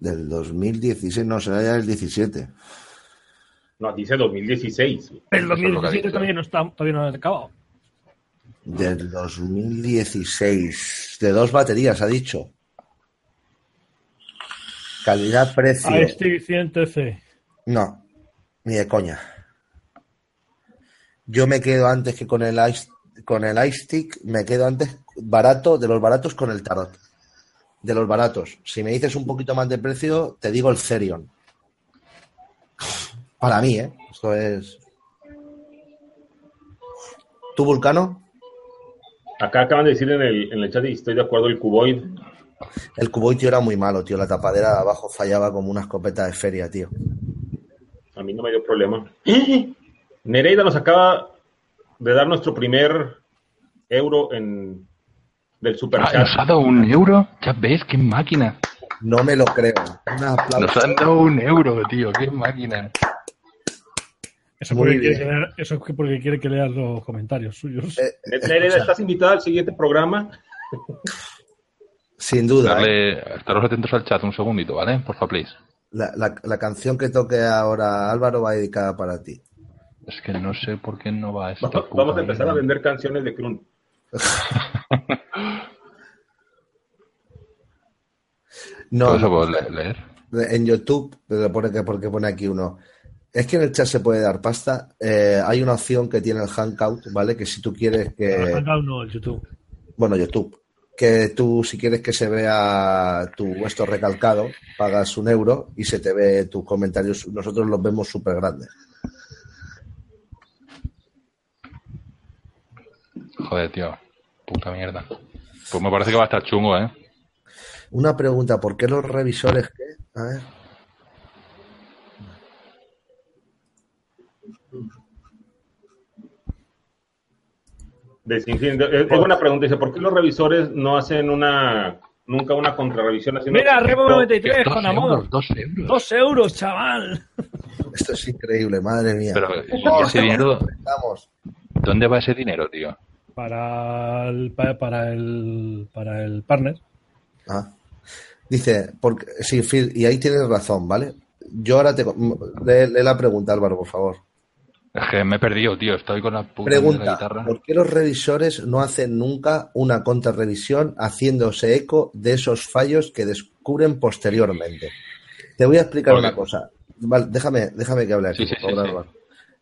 Del 2016, no, será ya el 17. No, dice 2016. El Eso es lo que ha 2017 dicho. todavía no, está, todavía no ha acabado. Del 2016. De dos baterías, ha dicho. Calidad-precio. A este 100C. No, ni de coña. Yo me quedo antes que con el ice, con el ice stick, me quedo antes barato, de los baratos con el tarot. De los baratos. Si me dices un poquito más de precio, te digo el Cerion. Para mí, ¿eh? Esto es. ¿Tú, Vulcano? Acá acaban de decir en el, en el chat y estoy de acuerdo, el cuboid. El cuboid, tío, era muy malo, tío. La tapadera de abajo fallaba como una escopeta de feria, tío. A mí no me dio problema. Nereida nos acaba de dar nuestro primer euro en del super Ah, chat. ¿Nos ha dado un euro? Ya ves, qué máquina. No me lo creo. Un aplauso. Nos han dado un euro, tío, qué máquina. Eso, Muy porque quiere, bien. que leer- eso es que porque quiere que leas los comentarios suyos. Eh, escucha, estás invitada al siguiente programa. sin duda. ¿eh? Darle, estaros atentos al chat un segundito, ¿vale? Por favor, please. La, la- la canción que toque ahora Álvaro va dedicada para ti. Es que no sé por qué no va esta Vamos, puta vamos a empezar a vender canciones de Krun. No, ¿Todo eso no, puedo le- leer? en YouTube, pero pone que porque pone aquí uno. Es que en el chat se puede dar pasta. Eh, hay una opción que tiene el Hangout, ¿vale? Que si tú quieres que. Hangout no, el YouTube. Bueno, YouTube. Que tú, si quieres que se vea tu esto recalcado, pagas un euro y se te ve tus comentarios. Nosotros los vemos súper grandes. Joder, tío. Puta mierda. Pues me parece que va a estar chungo, ¿eh? Una pregunta: ¿por qué los revisores qué? A ver. Es es buena pregunta. Dice, ¿por qué los revisores no hacen una nunca una contrarrevisión haciendo Mira, Remo No, 93 Dos con amor. dos euros. Dos euros, chaval. Esto es increíble, madre mía. Pero, ¿y ese dinero? Estamos. ¿Dónde va ese dinero, tío? Para el, pa- para el, para el partner. Ah. Dice, porque, sí, Phil, y ahí tienes razón, ¿vale? Yo ahora te... Lee, lee la pregunta, Álvaro, por favor. Es que me he perdido, tío. Estoy con la puta de la Pregunta, guitarra. ¿por qué los revisores no hacen nunca una contrarrevisión haciéndose eco de esos fallos que descubren posteriormente? Te voy a explicar Porque- una cosa. Vale, déjame, déjame que hable aquí, Sí, sí, por favor, sí.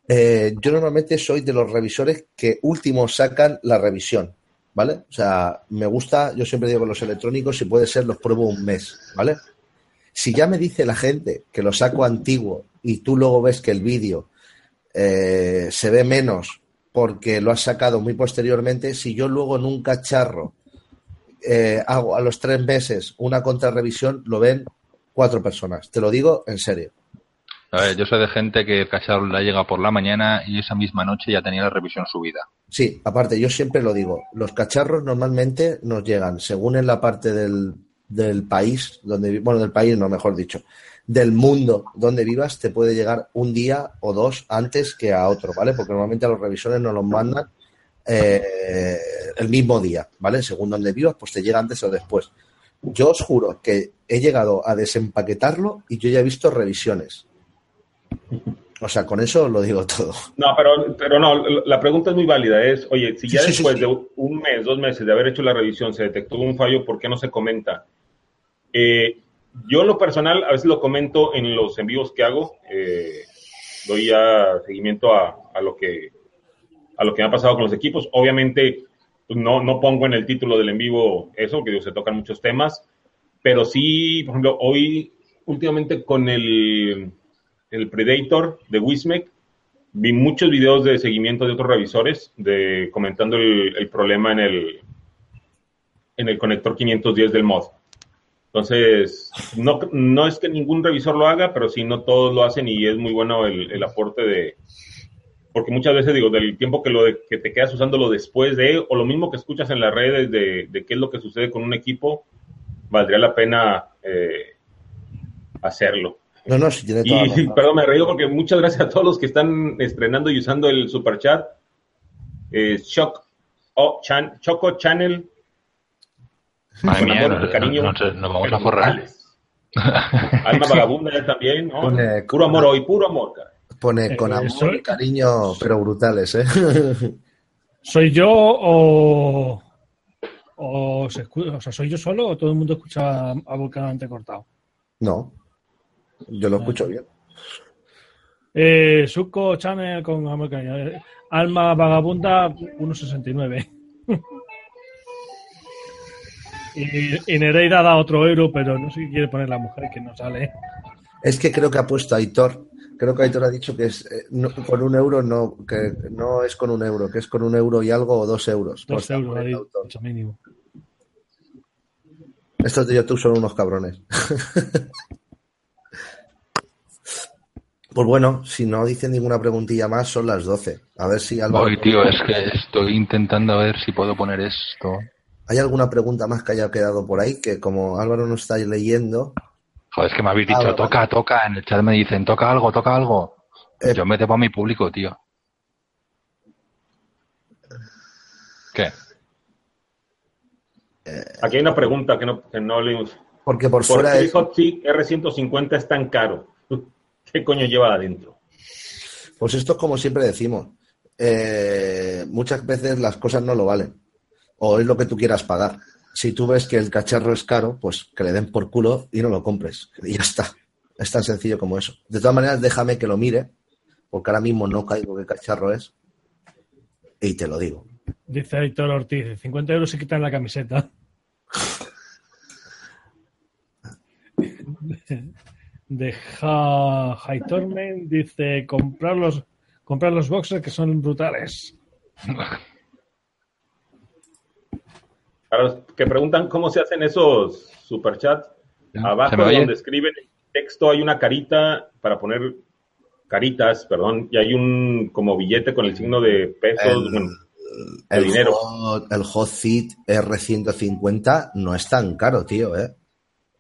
Eh, yo normalmente soy de los revisores que últimos sacan la revisión, ¿vale? O sea, me gusta, yo siempre digo que los electrónicos, si puede ser, los pruebo un mes, ¿vale? Si ya me dice la gente que lo saco antiguo y tú luego ves que el vídeo eh, se ve menos porque lo has sacado muy posteriormente, si yo luego en un cacharro eh, hago a los tres meses una contrarrevisión, lo ven cuatro personas. Te lo digo en serio. Yo soy de gente que el cacharro la llega por la mañana y esa misma noche ya tenía la revisión subida. Sí, aparte, yo siempre lo digo, los cacharros normalmente nos llegan, según en la parte del, del país, donde bueno, del país no, mejor dicho, del mundo donde vivas, te puede llegar un día o dos antes que a otro, ¿vale? Porque normalmente a los revisores nos los mandan eh, el mismo día, ¿vale? Según donde vivas, pues te llega antes o después. Yo os juro que he llegado a desempaquetarlo y yo ya he visto revisiones. O sea, con eso lo digo todo. No, pero, pero no, la pregunta es muy válida. Es, oye, si ya sí, después sí. de un mes, dos meses de haber hecho la revisión se detectó un fallo, ¿por qué no se comenta? Eh, yo en lo personal a veces lo comento en los envíos que hago. eh, doy ya seguimiento a, a lo que a lo que me ha pasado con los equipos. Obviamente pues, no, no pongo en el título del en vivo eso, que se tocan muchos temas, pero sí, por ejemplo, hoy últimamente con el, el Predator de Wismec, vi muchos videos de seguimiento de otros revisores de comentando el, problema en el en el conector 510 del mod. Entonces, no, no es que ningún revisor lo haga, pero sí no todos lo hacen y es muy bueno el, aporte de... Porque muchas veces digo, del tiempo que, lo de- que te quedas usándolo después de, o lo mismo que escuchas en las redes de, de qué es lo que sucede con un equipo, valdría la pena eh, hacerlo. No, no, si tiene toda Y perdón, me he reído porque muchas gracias a todos los que están estrenando y usando el super chat. Eh, Choc- oh, Chan- Choco Channel. Madre con mía, nos, cariño, nos- nos vamos a forrar. Alma vagabunda también, ¿no? Pone- puro amor hoy, puro amor. cara. Pone con Eh, amor soy- y cariño, pero brutales, ¿eh? ¿Soy yo o, o, se escu- o sea, soy yo solo o todo el mundo escucha a Volcán cortado? no, yo lo escucho bien. Eh, Suco Channel con Alma Vagabunda 1.69. y, y Nereida da otro euro, pero no sé qué quiere poner la mujer que no sale. Es que creo que ha puesto Aitor. Creo que Aitor ha dicho que es eh, no- con un euro, no, que no es con un euro, que es con un euro y algo o dos euros. Dos Pues, euros, dicho autor. mínimo. Estos de YouTube son unos cabrones. pues bueno, si no dicen ninguna preguntilla más, son las 12. A ver si Álvaro- Voy, tío, es que estoy intentando ver si puedo poner esto. hay alguna pregunta más que haya quedado por ahí, que como Álvaro no está leyendo, Joder, es que me habéis dicho, toca, toca. En el chat me dicen, toca algo, toca algo. Eh. Yo me debo a mi público, tío. ¿Qué? Aquí hay una pregunta que no, que no leímos. porque por ¿Por fuera qué el es... Hot-Seat R150 es tan caro? ¿Qué coño lleva adentro? Pues esto es como siempre decimos. eh, muchas veces las cosas no lo valen. O es lo que tú quieras pagar. Si tú ves que el cacharro es caro, pues que le den por culo y no lo compres. Y ya está. Es tan sencillo como eso. De todas maneras, déjame que lo mire, porque ahora mismo no caigo qué cacharro es. Y te lo digo. Dice Héctor Ortiz, 50 euros se quitan la camiseta. De Ja- High Torment dice comprar los comprar los boxers que son brutales. Para los que preguntan cómo se hacen esos superchats, abajo donde escriben el texto hay una carita para poner caritas, perdón, y hay un como billete con el signo de pesos, El- bueno, de El dinero. Hot, el Hot Seat R150 no es tan caro, tío, ¿eh?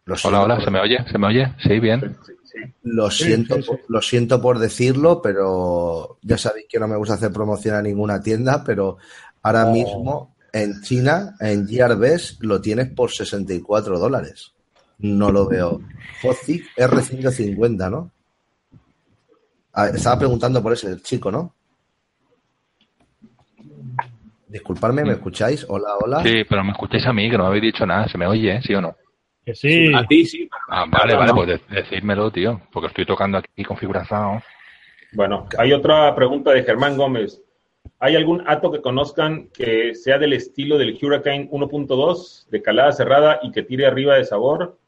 Lo Hola, siento hola, por- ¿se me oye? ¿Se me oye? Sí, bien. Sí, sí. Lo Sí, siento, sí, sí. por- lo siento por decirlo, pero ya sabéis que no me gusta hacer promoción a ninguna tienda, pero ahora Oh. mismo en China, en GRBs, lo tienes por 64 dólares. No lo veo. Hotzik R150, ¿no? Ah, estaba preguntando por ese chico, ¿no? Disculpadme, ¿me escucháis? Hola, hola. Sí, pero me escucháis a mí, que no me habéis dicho nada. ¿Se me oye, sí o no? Que sí. A ti sí. Ah, vale, vale, ¿no? pues de- decídmelo, tío. Porque estoy tocando aquí configuración. Bueno, hay otra pregunta de Germán Gómez. ¿Hay algún ato que conozcan que sea del estilo del Hurricane 1.2, de calada cerrada y que tire arriba de sabor?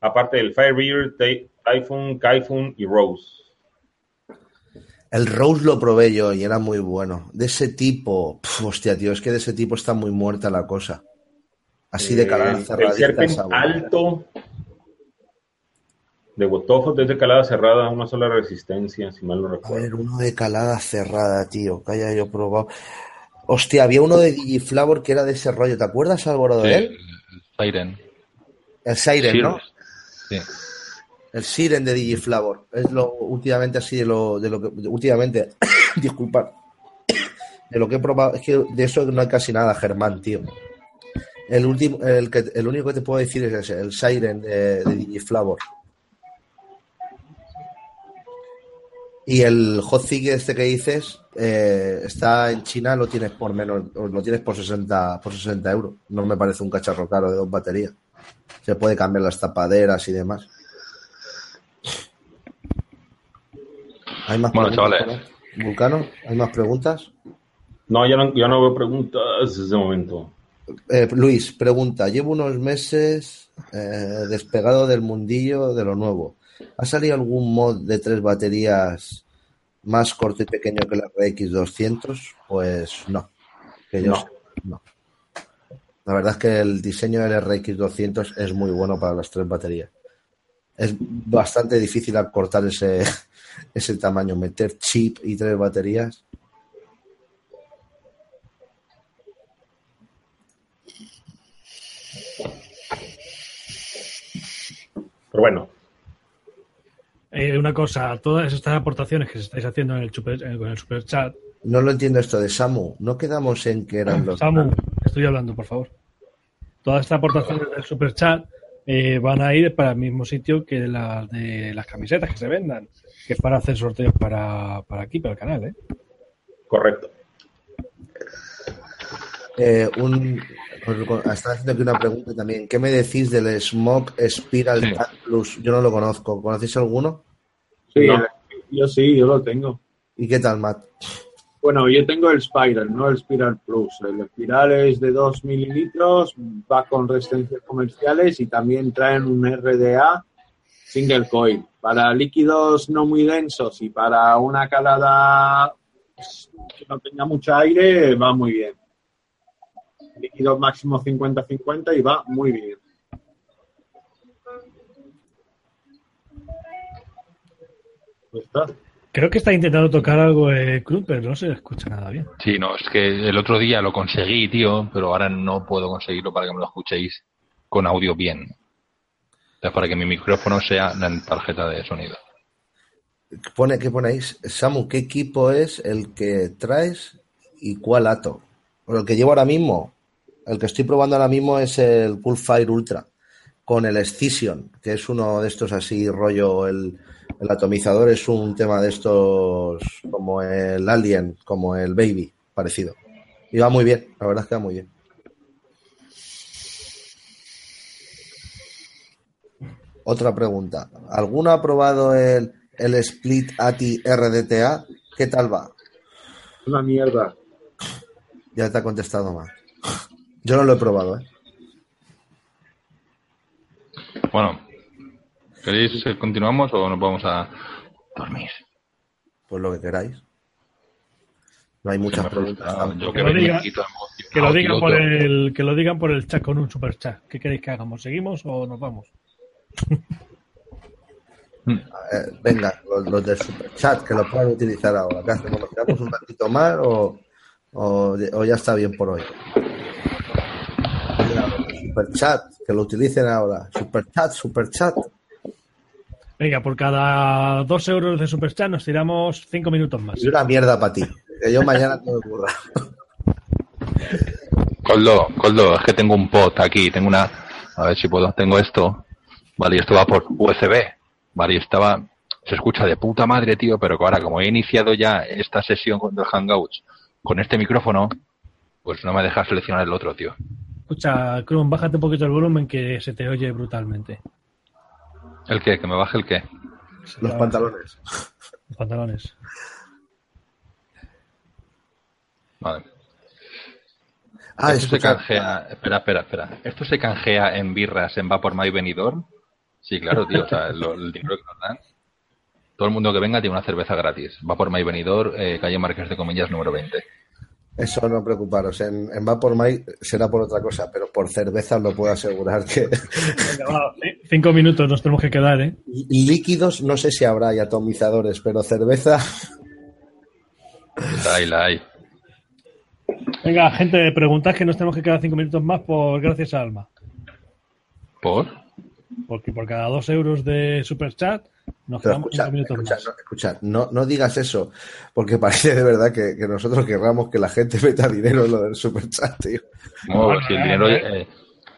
Aparte del Firebeard, Ty- Typhoon, Kaifun y Rose. El Rose lo probé yo y era muy bueno. De ese tipo, pf, hostia, tío, es que de ese tipo está muy muerta la cosa. Así de calada Eh, El. Serpent alto de Botofos desde calada cerrada, una sola resistencia, si mal no A recuerdo. ver, uno de calada cerrada, tío, que haya yo probado. Hostia, había uno de Digiflavor que era de ese rollo. ¿Te acuerdas, Álvaro, de Sí, él? el Siren. El Siren, ¿no? Sí. El Siren de Digiflavor. Es lo últimamente así de lo, de lo que. últimamente, disculpad. De lo que he probado. Es que de eso no hay casi nada, Germán, tío. El último, el que el único que te puedo decir es ese, el Siren de, de Digiflavor. Y el Hotzig este que dices eh, está en China, lo tienes por menos, lo tienes por 60, por 60 euros. No me parece un cacharro caro de dos baterías. Se puede cambiar las tapaderas y demás. ¿Hay más Bueno, preguntas? chavales. Vulcano, ¿hay más preguntas? No, ya no, ya no veo preguntas desde ese momento. Eh, Luis, pregunta. Llevo unos meses eh, despegado del mundillo de lo nuevo. ¿Ha salido algún mod de tres baterías más corto y pequeño que la RX200? Pues no. Que yo No. no. La verdad es que el diseño del RX200 es muy bueno para las tres baterías. Es bastante difícil acortar ese, ese tamaño, meter chip y tres baterías. Pero bueno, Eh, una cosa, todas estas aportaciones que estáis haciendo en el super, eh, con el super chat, No lo entiendo esto de Samu. No quedamos en que eran los. Samu, estoy hablando, por favor. Todas estas aportaciones del super chat eh, van a ir para el mismo sitio que las de las camisetas que se vendan, que es para hacer sorteos para, para aquí, para el canal, ¿eh? correcto. Eh, un, está haciendo aquí una pregunta también. ¿Qué me decís del Smoke Spiral Sí. Plus? Yo no lo conozco. ¿Conocéis alguno? Sí, No. yo sí, yo lo tengo. ¿Y qué tal, Matt? Bueno, yo tengo el Spiral, no el Spiral Plus. El Spiral es de 2 mililitros, va con resistencias comerciales y también traen un RDA single coil. Para líquidos no muy densos y para una calada pues, que no tenga mucho aire, va muy bien. Líquido máximo 50-50 y va muy bien. Está. Creo que está intentando tocar algo eh, Cruz, pero no se escucha nada bien. Sí, no, es que el otro día lo conseguí, tío, pero ahora no puedo conseguirlo para que me lo escuchéis con audio bien. Entonces, para que mi micrófono sea la tarjeta de sonido. Pone, ¿Qué ponéis? Samu, ¿qué equipo es el que traes y cuál ato? Bueno, el que llevo ahora mismo, el que estoy probando ahora mismo es el Coolfire Ultra con el Excision, que es uno de estos así rollo, el, el atomizador es un tema de estos como el Alien, como el Baby, parecido. Y va muy bien, la verdad es que va muy bien. Otra pregunta. ¿Alguno ha probado el, el Split ATI RDTA? ¿Qué tal va? Una mierda. Ya te ha contestado más. Yo no lo he probado, ¿eh? Bueno, ¿queréis que continuamos o nos vamos a dormir? Pues lo que queráis. No hay muchas preguntas. Yo Que que lo diga- Que digan por el, que lo digan por el chat con un super chat. ¿Qué queréis que hagamos? ¿Seguimos o nos vamos? Mm. Eh, venga, los, los del superchat, que lo puedan utilizar ahora. ¿Qué hacemos? ¿Nos quedamos un ratito más o, o, o ya está bien por hoy? Los Superchat, que lo utilicen ahora. Superchat, superchat. Venga, por cada dos euros de super chat nos tiramos cinco minutos más. Es una mierda para ti. Que yo mañana tengo que currar. Coldo, Coldo, es que tengo un pot aquí, tengo una, a ver si puedo, tengo esto, vale, y esto va por USB, vale, y estaba, se escucha de puta madre, tío, pero que ahora como he iniciado ya esta sesión con del Hangouts con este micrófono, pues no me deja seleccionar el otro, tío. Escucha, Krum, bájate un poquito el volumen que se te oye brutalmente. ¿El qué? ¿Que me baje el qué? Los pantalones. Los pantalones. Vale. Ah, Esto se canjea, espera, espera, espera. ¿Esto se canjea en birras en Vapor My Benidorm? Sí, claro, tío, o sea, lo- el dinero que nos dan. Todo el mundo que venga tiene una cerveza gratis. Vapor My Benidorm, eh, calle Marqués de Comillas número 20. Eso no preocuparos. En, en Vapor My será por otra cosa, pero por cerveza lo puedo asegurar que Venga, va, cinco minutos nos tenemos que quedar, ¿eh? líquidos no sé si habrá y atomizadores, pero cerveza La hay, la hay. Venga, gente, preguntad que nos tenemos que quedar cinco minutos más por gracias a Alma. ¿Por? Porque por cada dos euros de super chat nos Pero quedamos minutos escucha, más. no, escucha, no, no digas eso, porque parece de verdad que, que nosotros querramos que la gente meta dinero en lo del superchat, tío. No, Bueno, si el eh, dinero, eh. eh,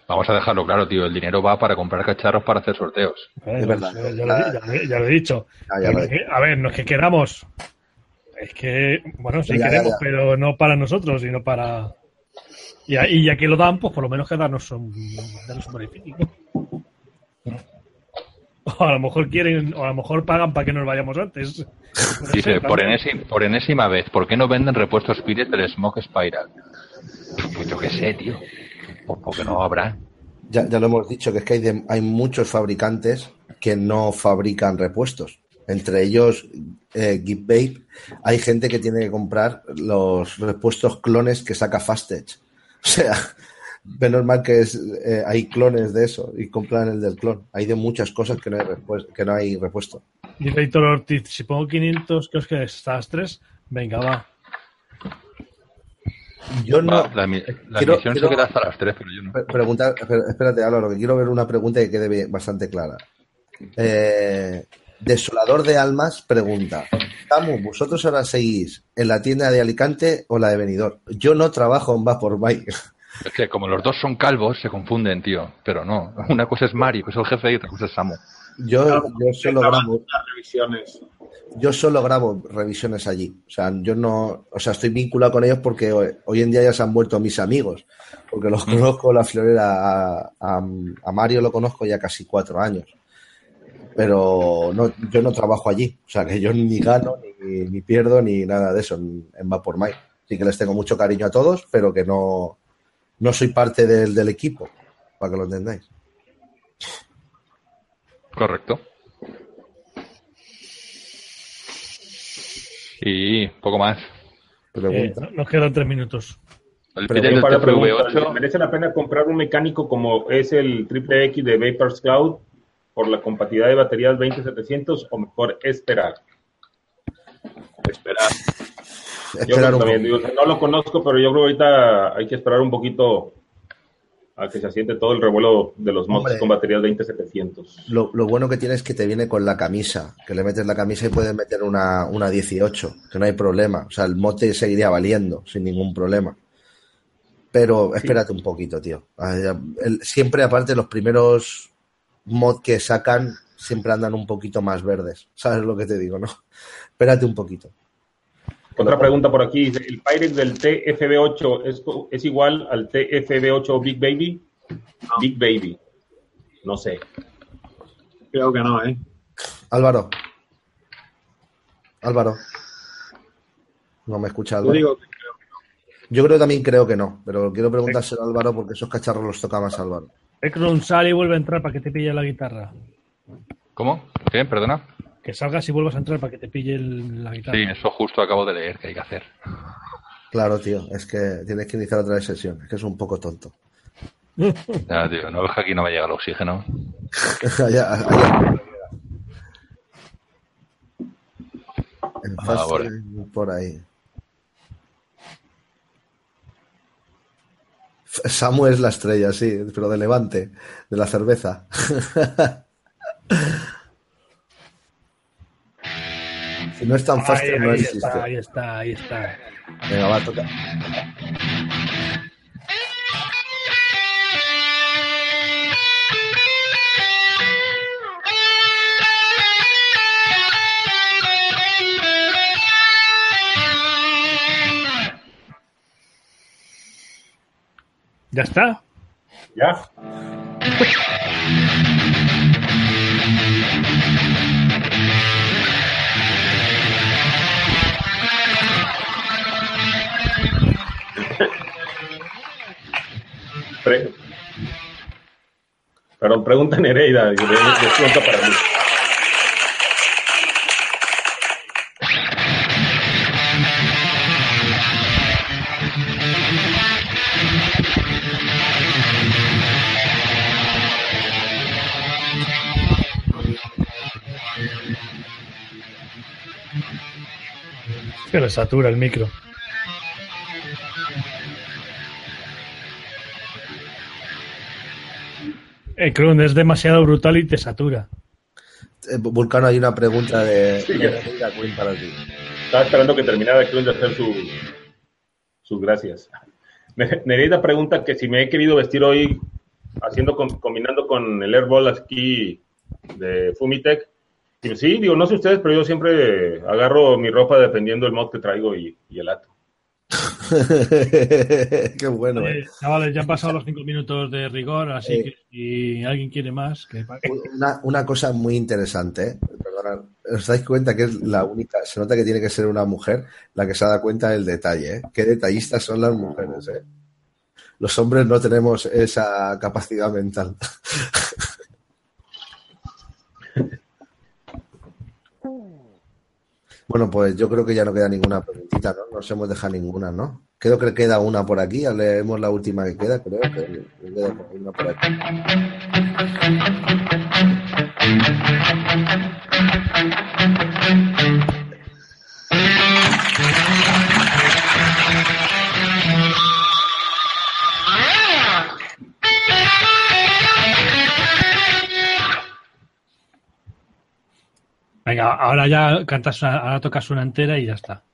vamos a dejarlo claro, tío. El dinero va para comprar cacharros para hacer sorteos. Eh, es verdad. ya, lo, ya lo- ya lo he dicho. Lo he a ver, no es que queramos. Es que, bueno, sí queremos, ya. pero no para nosotros, sino para. Y, ya que lo dan, pues por lo menos que darnos un, darnos un beneficio. O a lo mejor quieren, o a lo mejor pagan para que nos vayamos antes. Dice, ser, por, enésima, por enésima vez, ¿por qué no venden repuestos Spirit del Smoke Spiral? Pues yo qué sé, tío. Porque no habrá. Ya, ya lo hemos dicho, que es que hay, de- hay muchos fabricantes que no fabrican repuestos. Entre ellos, eh, Gitbabe, hay gente que tiene que comprar los repuestos clones que saca Fastech. O sea, Menos mal que es, eh, hay clones de eso y compran el del clon. Hay de muchas cosas que no hay, repuesto, que no hay repuesto. Dice Héctor Ortiz, si pongo 500, que os quedáis hasta las 3, venga, va. Yo no. Va, la, la quiero- misión quiero- se queda hasta las 3, pero yo no. Pre- Preguntar, espera- espérate, Álvaro, que quiero ver una pregunta que quede bastante clara. Eh, Desolador de Almas pregunta: Camu, ¿vosotros ahora seguís en la tienda de Alicante o la de Benidorm? Yo no trabajo en Va por Mike. Es que como los dos son calvos, se confunden, tío. Pero no. Una cosa es Mario, que es el jefe, y otra cosa es Samu. Yo, yo solo grabo, las revisiones. yo solo grabo revisiones allí. O sea, yo no, o sea, estoy vinculado con ellos porque hoy, hoy en día ya se han vuelto mis amigos. Porque los conozco la florera a, a- a Mario lo conozco ya casi cuatro años. Pero no, yo no trabajo allí. O sea, que yo ni gano, ni, ni pierdo, ni nada de eso en, en Vapor Mike. Sí que les tengo mucho cariño a todos, pero que no, no soy parte del, del equipo, para que lo entendáis. Correcto. Y poco más. Eh, nos quedan 3 minutos. El Pero pide Un del par de preguntas. TFV8. ¿Merece la pena comprar un mecánico como es el Triple X de Vapors Cloud por la compatibilidad de baterías 20700 o mejor esperar? Esperar. Yo Esperar creo un también, poco. digo, no lo conozco, pero yo creo que ahorita hay que esperar un poquito a que se asiente todo el revuelo de los mods con baterías 20700. Lo, lo bueno que tiene es que te viene con la camisa, que le metes la camisa y puedes meter una, una 18, que no hay problema. O sea, el mote seguiría valiendo sin ningún problema. Pero espérate un poquito, tío. Ah, siempre, aparte, los primeros mod que sacan siempre andan un poquito más verdes. ¿Sabes lo que te digo, no? Espérate un poquito. Otra pregunta por aquí. ¿El Pyrex del TFB8 es, es igual al TFB8 Big Baby? Big Baby. No sé. Creo que no, ¿eh? Álvaro. Álvaro. No me escucha Yo Álvaro. digo que Yo creo también creo que no, pero quiero preguntárselo a Álvaro porque esos cacharros los toca más Álvaro. Ekron, sale y vuelve a entrar para que te pille la guitarra. ¿Cómo? ¿Qué? ¿Perdona? Que salgas y vuelvas a entrar para que te pille el- la guitarra. Sí, eso justo acabo de leer que hay que hacer. Claro, tío, es que tienes que iniciar otra sesión, es que es un poco tonto. Ya, tío, no ves que aquí no me llega el oxígeno. Allá- allá. En Ah, vale. por ahí. Samu es la estrella, sí, pero de Levante, de la cerveza. si no es tan Ahí, fácil, no ahí existe. está, ahí está, ahí está. Venga, va, toca. ¿Ya está? ¿Ya? Pre- Perdón, pregunta Nereida. de pregunta para mí. Que le satura el micro. Ekron es demasiado brutal y te satura. Eh, Vulcano, hay una pregunta de, Sí, de Queen para ti. Estaba esperando que terminara Cruz de hacer su, sus gracias. Ne- Nereida pregunta que si me he querido vestir hoy haciendo com- combinando con el Airball aquí de Fumitech. Y sí, digo, no sé ustedes, pero yo siempre agarro mi ropa dependiendo del mod que traigo y, y el ato. Qué bueno, eh. Eh, chavales, ya han pasado los cinco minutos de rigor, así Eh. que si alguien quiere más, que Una, una cosa muy interesante, ¿eh? Perdona, ¿os dais cuenta que es la única, se nota que tiene que ser una mujer la que se ha dado cuenta del detalle, ¿eh? Qué detallistas son las mujeres, ¿eh? Los hombres no tenemos esa capacidad mental. bueno, pues yo creo que ya no queda ninguna preguntita, ¿no? No nos hemos dejado ninguna, ¿no? Creo que queda una por aquí, leemos la última que queda, creo que queda una por aquí. Venga, ahora ya cantas, una- ahora tocas una entera y ya está.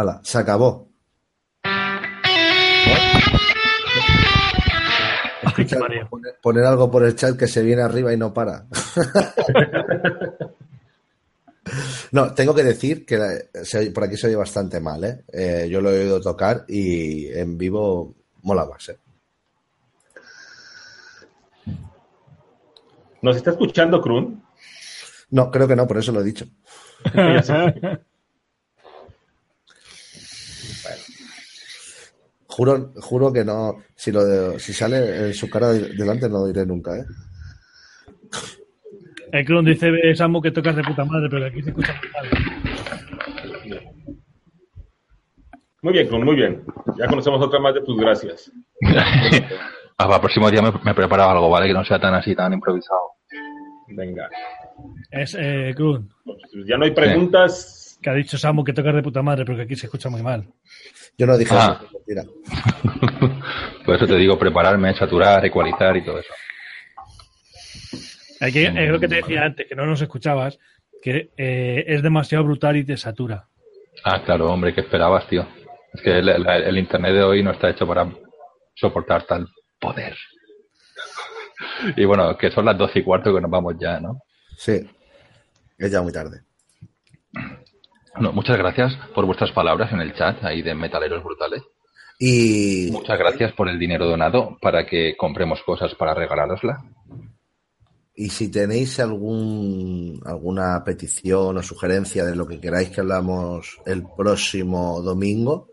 Hala, se acabó. Ay. Poner, poner algo por el chat que se viene arriba y no para. no, tengo que decir que la- se oye- por aquí se oye bastante mal, ¿eh? Eh, Yo lo he oído tocar y en vivo mola más, ¿eh? ¿Nos está escuchando, Krun? No, creo que no, por eso lo he dicho. Juro, juro que no. Si lo de- si sale en su cara de- delante, no lo diré nunca, ¿eh? El clon dice Samu que tocas de puta madre, pero aquí se escucha muy mal. Muy bien, Krun, muy bien. Ya conocemos otra más de tus gracias. Ah, para el próximo día me, me preparo algo, ¿vale? Que no sea tan así, tan improvisado. Venga. Es eh, Krun, ya no hay preguntas. que ha dicho Samu que tocas de puta madre, pero que aquí se escucha muy mal. Yo no dije Ah. Mentira. Por eso te digo prepararme, saturar, ecualizar y todo eso. Hay que, es lo que te decía antes, que no nos escuchabas, que eh, es demasiado brutal y te satura. Ah, claro, hombre, ¿qué esperabas, tío? Es que el, el- el internet de hoy no está hecho para soportar tal poder. Y bueno, que son las doce y cuarto que nos vamos ya, ¿no? Sí. Es ya muy tarde. Bueno, muchas gracias por vuestras palabras en el chat ahí de Metaleros Brutales. Y Muchas gracias por el dinero donado para que compremos cosas para regalarosla. Y si tenéis algún, alguna petición o sugerencia de lo que queráis que hablamos el próximo domingo,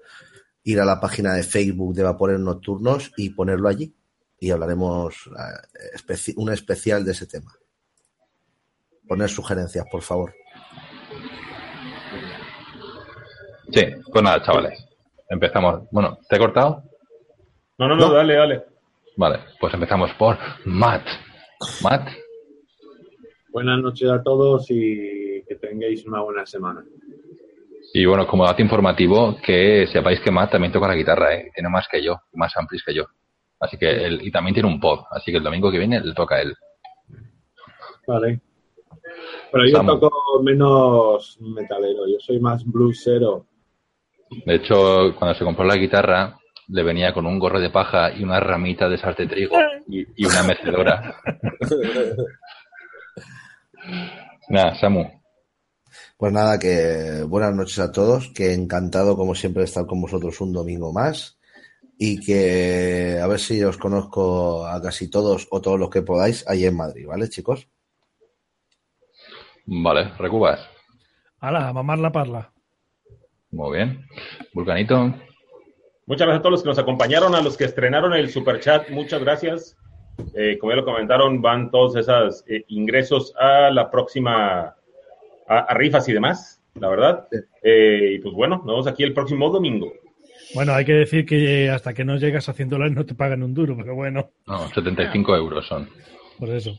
ir a la página de Facebook de Vapores Nocturnos y ponerlo allí. Y hablaremos eh, especi- un especial de ese tema. Poner sugerencias, por favor. Sí, pues nada, chavales. Empezamos. Bueno, ¿te he cortado? No, no, no, No. dale, dale. Vale, pues empezamos por Matt. Matt, Buenas noches a todos y que tengáis una buena semana. y bueno, como dato informativo, que sepáis que Matt también toca la guitarra, ¿eh? Tiene más que yo, más amplis que yo. Así que él, y también tiene un pod, así que el domingo que viene le toca a él. Vale. Pero yo Samu. toco menos metalero, yo soy más bluesero. De hecho, cuando se compró la guitarra, le venía con un gorro de paja y una ramita de esas de trigo y, y una mecedora. Nada, Samu. Pues nada, que buenas noches a todos, que encantado como siempre de estar con vosotros un domingo más y que a ver si os conozco a casi todos o todos los que podáis ahí en Madrid, ¿vale, chicos? Vale, recubas. ¡Hala, a mamar la parla! Muy bien. Vulcanito. Muchas gracias a todos los que nos acompañaron, a los que estrenaron el super chat, muchas gracias. Eh, como ya lo comentaron, van todos esos eh, ingresos a la próxima, a, a rifas y demás, la verdad. Eh, y pues bueno, nos vemos aquí el próximo domingo. Bueno, hay que decir que hasta que no llegas a 100 dólares no te pagan un duro, pero bueno, No, 75 euros son. por eso.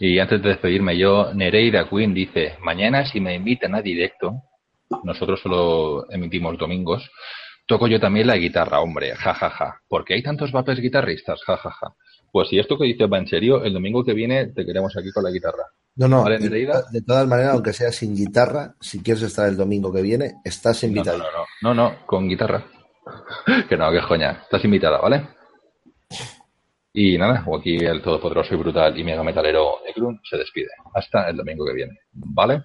Y antes de despedirme yo, Nereida Queen dice, mañana si me invitan a directo, nosotros solo emitimos domingos, toco yo también la guitarra, hombre, jajaja. Ja, ja. ¿Por qué hay tantos vapes guitarristas? jajaja? Ja, ja. Pues si esto que dices va en serio, el domingo que viene te queremos aquí con la guitarra. No, no, Vale, de, de todas maneras, aunque sea sin guitarra, si quieres estar el domingo que viene, estás No, no, invitado. no, no, no, no, con guitarra. que no, que joña. Estás invitada, ¿vale? Y nada, aquí el todopoderoso y brutal y mega metalero Ekrun se despide. Hasta el domingo que viene, ¿vale?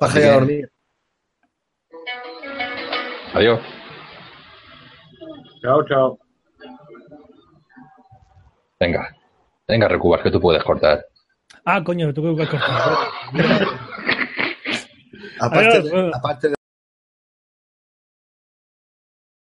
Y a dormir. Adiós. Chao, chao. Venga. Venga, Recubas, que tú puedes cortar. Ah, coño, tengo que cortar. Aparte, Adiós, de- bueno. aparte de